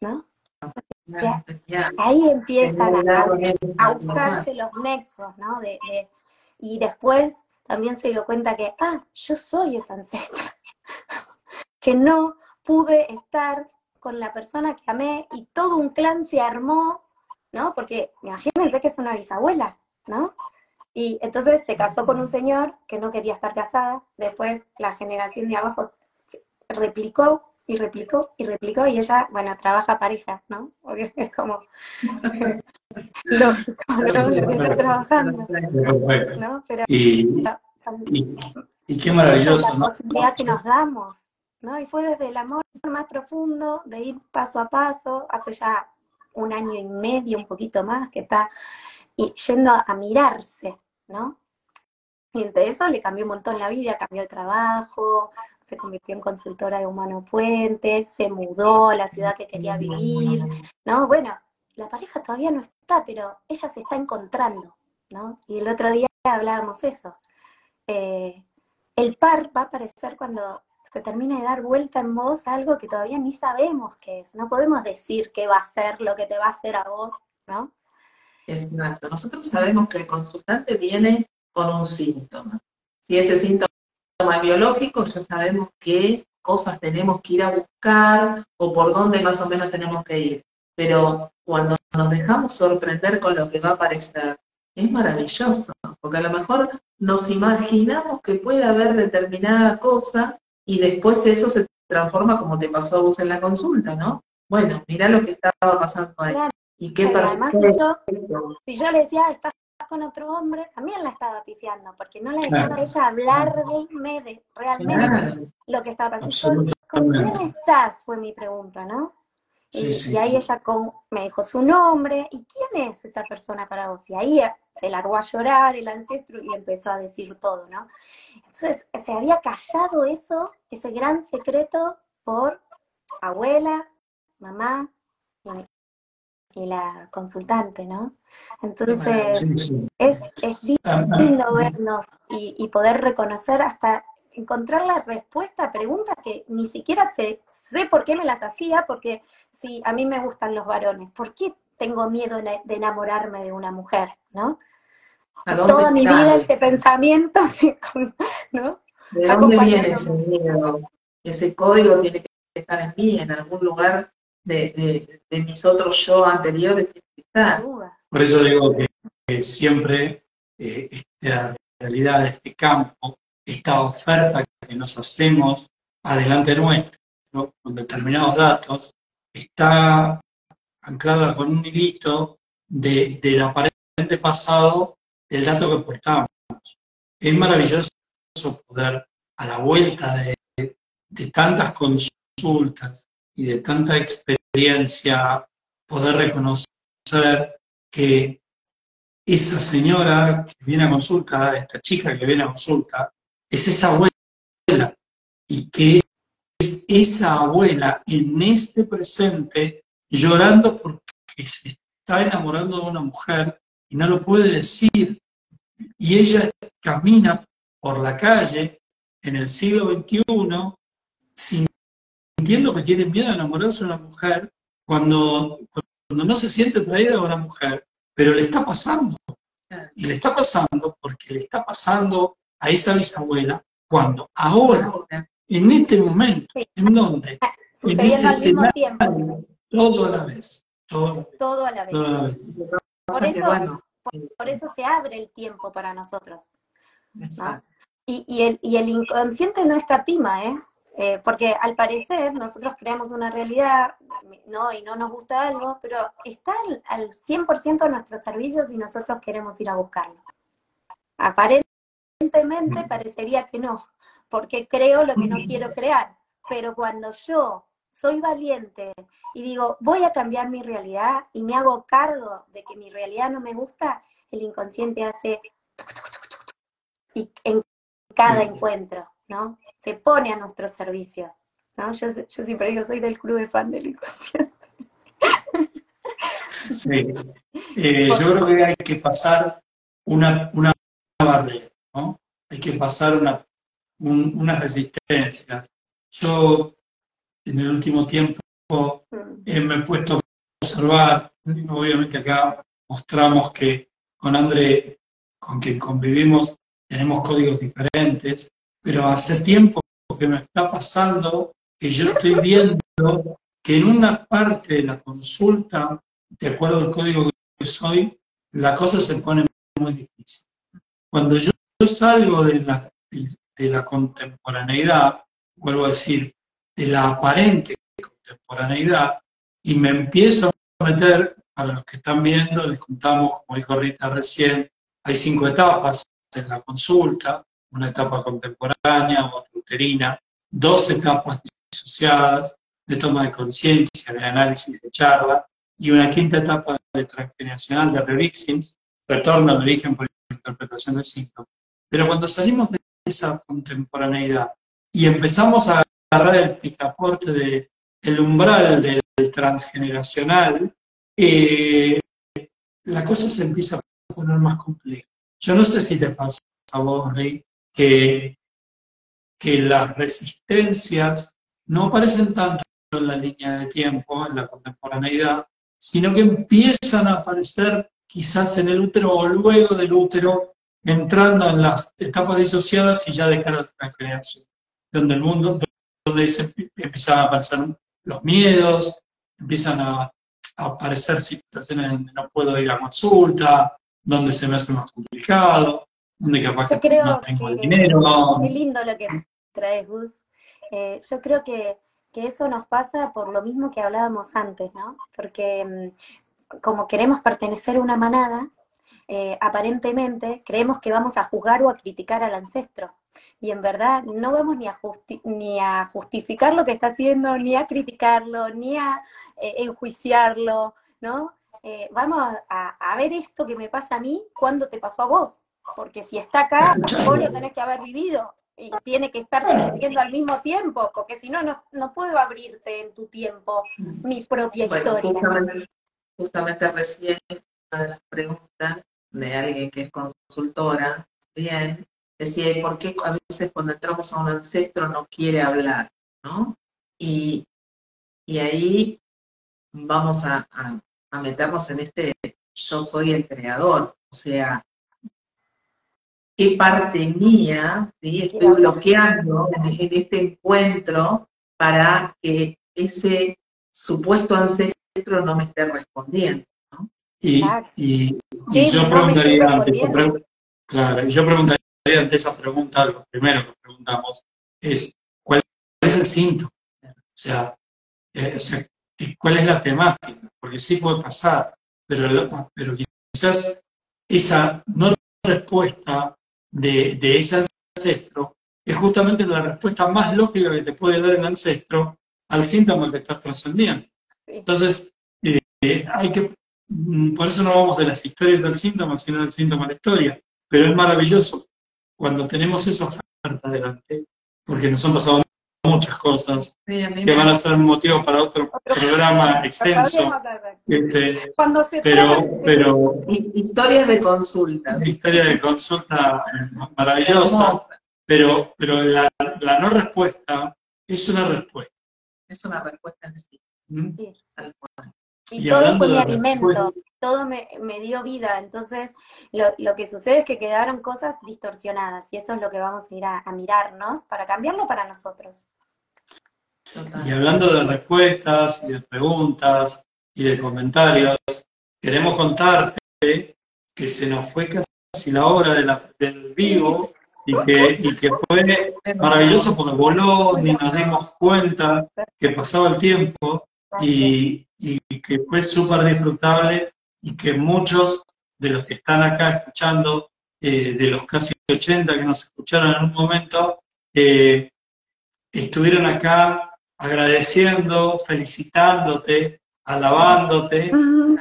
¿No? Ahí empiezan a, usarse los nexos, ¿no? y después también se dio cuenta que, ah, yo soy esa ancestra, que no pude estar con la persona que amé y todo un clan se armó ¿no? Porque imagínense que es una bisabuela, ¿no? Y entonces se casó con un señor que no quería estar casada, después la generación de abajo replicó y replicó y replicó y ella, bueno, trabaja pareja, ¿no? Porque es como <laughs> lógico, ¿no? Lo que está trabajando, ¿no? Pero, y, y, qué maravilloso, la posibilidad que nos damos, ¿no? Y fue desde el amor más profundo, de ir paso a paso, hace ya un año y medio, un poquito más, que está yendo a, mirarse, ¿no? Y entre eso le cambió un montón la vida, cambió de trabajo, se convirtió en consultora de Humano Puente, se mudó a la ciudad que quería vivir, ¿no? Bueno, la pareja todavía no está, pero ella se está encontrando, ¿no? Y el otro día hablábamos eso. Eh, el par va a aparecer cuando se termina de dar vuelta en vos algo que todavía ni sabemos qué es. No podemos decir qué va a ser lo que te va a hacer a vos, ¿no? Exacto. Nosotros sabemos que el consultante viene con un síntoma. Si ese síntoma es biológico, ya sabemos que cosas tenemos que ir a buscar o por dónde más o menos tenemos que ir. Pero cuando nos dejamos sorprender con lo que va a aparecer, es maravilloso, porque a lo mejor nos imaginamos que puede haber determinada cosa y después eso se transforma como te pasó a vos en la consulta, ¿no? Bueno, mira lo que estaba pasando ahí. Y qué Pero además, si yo, si yo le decía, estás con otro hombre, también la estaba pifiando, porque no le dejaba a ella hablarme de realmente lo que estaba pasando. ¿Con quién estás? Fue mi pregunta, ¿no? Sí, y, sí. y ahí ella con- me dijo su nombre, ¿y quién es esa persona para vos? Y ahí se largó a llorar el ancestro y empezó a decir todo, ¿no? Entonces se había callado eso, ese gran secreto, por abuela, mamá y, y la consultante, ¿no? Entonces Sí, es, es Ah, ah, lindo vernos y, y poder reconocer hasta encontrar la respuesta a preguntas que ni siquiera sé, sé por qué me las hacía, porque si a mí me gustan los varones, ¿por qué tengo miedo de enamorarme de una mujer? ¿No? ¿A dónde Toda mi vida ese pensamiento, <laughs> se- ¿no? ¿De dónde viene ese miedo? Ese código tiene que estar en mí, en algún lugar de, de- de mis otros yo anteriores tiene que estar. Por eso digo que, que siempre eh, esta realidad, este campo, esta oferta que nos hacemos adelante nuestro, con determinados datos, está anclada con un hilito de, del aparente pasado del dato que portamos. Es maravilloso poder, a la vuelta de, de tantas consultas y de tanta experiencia, poder reconocer que esa señora que viene a consulta, esta chica que viene a consulta, es esa abuela y que es esa abuela en este presente llorando porque se está enamorando de una mujer y no lo puede decir. Y ella camina por la calle en el siglo XXI sintiendo que tiene miedo a enamorarse de una mujer cuando, cuando no se siente atraída a una mujer, pero le está pasando. Y le está pasando porque le está pasando a esa bisabuela cuando ahora, en este momento, Sí. en donde, Sucediendo al mismo escenario. tiempo, todo a la vez, todo a la vez, todo a la vez. todo a la vez. Por eso, bueno, por eso se abre el tiempo para nosotros. Y, y el, y el inconsciente no escatima, ¿eh? Eh, porque al parecer nosotros creamos una realidad, ¿no? Y no nos gusta algo, pero está al, al 100% a nuestros servicios y nosotros queremos ir a buscarlo. Aparentemente parecería que no, porque creo lo que no quiero crear. Pero cuando yo soy valiente y digo, voy a cambiar mi realidad y me hago cargo de que mi realidad no me gusta, el inconsciente hace y en cada encuentro, ¿no? Se pone a nuestro servicio, ¿no? Yo, yo siempre digo, soy del club de fan del inconsciente. Sí. Eh, yo creo que hay que pasar una, una barrera, ¿no? Hay que pasar una, un- unas resistencias. Yo, en el último tiempo, Mm, eh, me he puesto a observar, obviamente acá mostramos que con André, con quien convivimos, tenemos códigos diferentes, pero hace tiempo que me está pasando que yo estoy viendo que en una parte de la consulta, de acuerdo al código que soy, la cosa se pone muy difícil. Cuando yo, yo salgo de la, de, la contemporaneidad, vuelvo a decir, de la aparente contemporaneidad, y me empiezo a meter, para los que están viendo, les contamos, como dijo Rita recién, hay cinco etapas en la consulta, una etapa contemporánea, otra uterina, dos etapas disociadas de toma de conciencia, de análisis de charla, y una quinta etapa de transgeneracional de Revixins, retorno al origen por interpretación de signos. Pero cuando salimos de esa contemporaneidad y empezamos a agarrar el picaporte de el umbral del transgeneracional, eh, la cosa se empieza a poner más compleja. Yo no sé si te pasa a vos, Rey, que, que las resistencias no aparecen tanto en la línea de tiempo, en la contemporaneidad, sino que empiezan a aparecer quizás en el útero o luego del útero, entrando en las etapas disociadas y ya de cara a la transgeneración, donde el mundo, donde se empiezan a aparecer los miedos, empiezan a, a aparecer situaciones donde no puedo ir a consulta, donde se me hace más complicado, donde capaz Yo que creo no tengo el que- dinero. Qué lindo lo que traes, Gus. Eh, yo creo que, que eso nos pasa por lo mismo que hablábamos antes, ¿no? Porque mm, como queremos pertenecer a una manada, eh, aparentemente creemos que vamos a juzgar o a criticar al ancestro. Y en verdad no vamos ni a, justi- ni a justificar lo que está haciendo, ni a criticarlo, ni a eh, enjuiciarlo, ¿no? Eh, vamos a, a ver esto que me pasa a mí, cuando te pasó a vos? Porque si está acá, vos lo tenés que haber vivido y tiene que estar sucediendo al mismo tiempo, porque si no, no, no puedo abrirte en tu tiempo mi propia Bueno, historia. justamente, justamente recién una de las preguntas de alguien que es consultora, bien, decía, ¿y por qué a veces cuando entramos a un ancestro no quiere hablar? ¿no? Y, y ahí vamos a, a- a meternos en este yo soy el creador, o sea, qué parte mía ¿sí? estoy bloqueando en este encuentro para que ese supuesto ancestro no me esté respondiendo. Y, Claro. y, y Sí, yo no preguntaría estoy ante esa respondiendo. pregunta, claro, yo preguntaría ante esa pregunta, lo primero que preguntamos es ¿cuál es el síntoma? O sea, eh, o sea, ¿qué- ¿cuál es la temática? Porque sí puede pasar, pero, pero quizás esa no respuesta de, de ese ancestro es justamente la respuesta más lógica que te puede dar el ancestro al síntoma que estás trascendiendo. Entonces, eh, hay que, por eso no vamos de las historias del síntoma, sino del síntoma a la historia. Pero es maravilloso cuando tenemos esa oferta delante, porque nos han pasado muchas cosas Sí, que me- van a ser motivo para otro Otro- programa extenso. Este, Cuando se pero, trata- pero hi- historias de consulta. historia de consulta maravillosa, pero, pero la, la no respuesta es una respuesta. Es una respuesta en sí. ¿Mm? tal cual. Y, Y todo fue mi de alimento, todo me, me dio vida. Entonces, lo, lo que sucede es que quedaron cosas distorsionadas y eso es lo que vamos a ir a, a mirarnos para cambiarlo para nosotros. Total. Y hablando de respuestas y de preguntas y de comentarios, queremos contarte que se nos fue casi la hora de la- del vivo y que, y que fue maravilloso porque voló, ni nos dimos cuenta que pasaba el tiempo y, y que fue súper disfrutable y que muchos de los que están acá escuchando, eh, de los casi 80 que nos escucharon en un momento, eh, estuvieron acá agradeciendo, felicitándote, alabándote,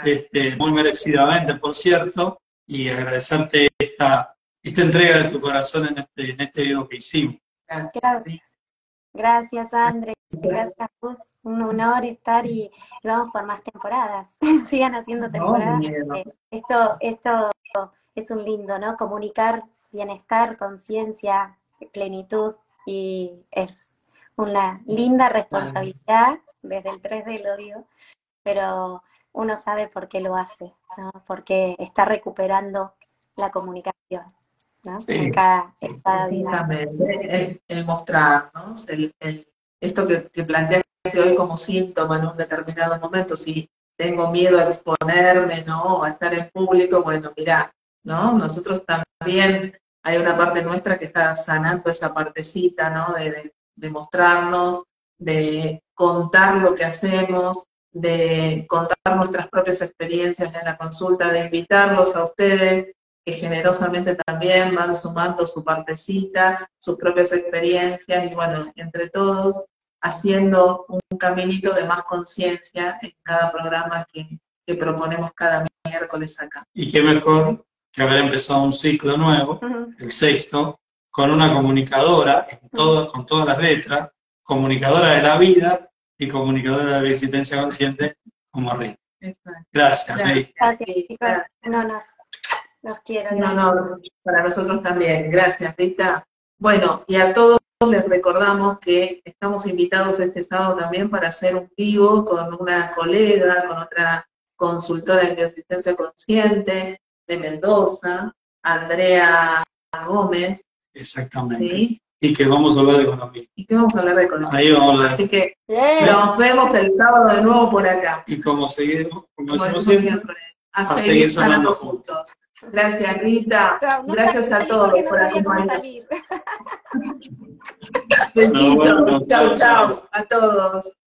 este, muy merecidamente, por cierto, y agradecerte esta, esta entrega de tu corazón en este, en este video que hicimos. Gracias. Gracias. Gracias, André. Gracias, Gus. Un honor estar y, y vamos por más temporadas. <laughs> Sigan haciendo temporadas. Eh, Esto, esto es un lindo, ¿no? Comunicar bienestar, conciencia, plenitud y es una linda responsabilidad desde el 3D lo digo, pero uno sabe por qué lo hace, ¿no? Porque está recuperando la comunicación, ¿no? Sí. En cada, en cada vida. Exactamente, el, el mostrarnos, el, el- esto que, que planteaste hoy como síntoma en un determinado momento, si tengo miedo a exponerme, ¿no? O a estar en público, bueno, mira, ¿no? Nosotros también hay una parte nuestra que está sanando esa partecita, ¿no? De, de- de mostrarnos, de contar lo que hacemos, de contar nuestras propias experiencias en la consulta, de invitarlos a ustedes que generosamente también van sumando su partecita, sus propias experiencias y bueno, entre todos haciendo un caminito de más conciencia en cada programa que, que proponemos cada miércoles acá. Y qué mejor que haber empezado un ciclo nuevo, el sexto, con una comunicadora en todo- con todas las letras, comunicadora de la vida y comunicadora de la existencia consciente como Rita. Gracias. Gracias, chicos. No, no. Los quiero, gracias. No, no, para nosotros también. Gracias, Rita. Bueno, y a todos les recordamos que estamos invitados este sábado también para hacer un vivo con una colega, con otra consultora de bioasistencia consciente de Mendoza, Andrea Gómez. Exactamente. Y que vamos a hablar de economía. Y que vamos a hablar de economía. Ahí vamos a hablar. Así que nos vemos el sábado de nuevo por acá. Y como seguimos, como, como decimos siempre, siempre, a, seguir, seguir sanando juntos. Gracias, Rita. Gracias a todos por acompañarnos. <laughs> Besitos. No, bueno, chau, chau. A todos.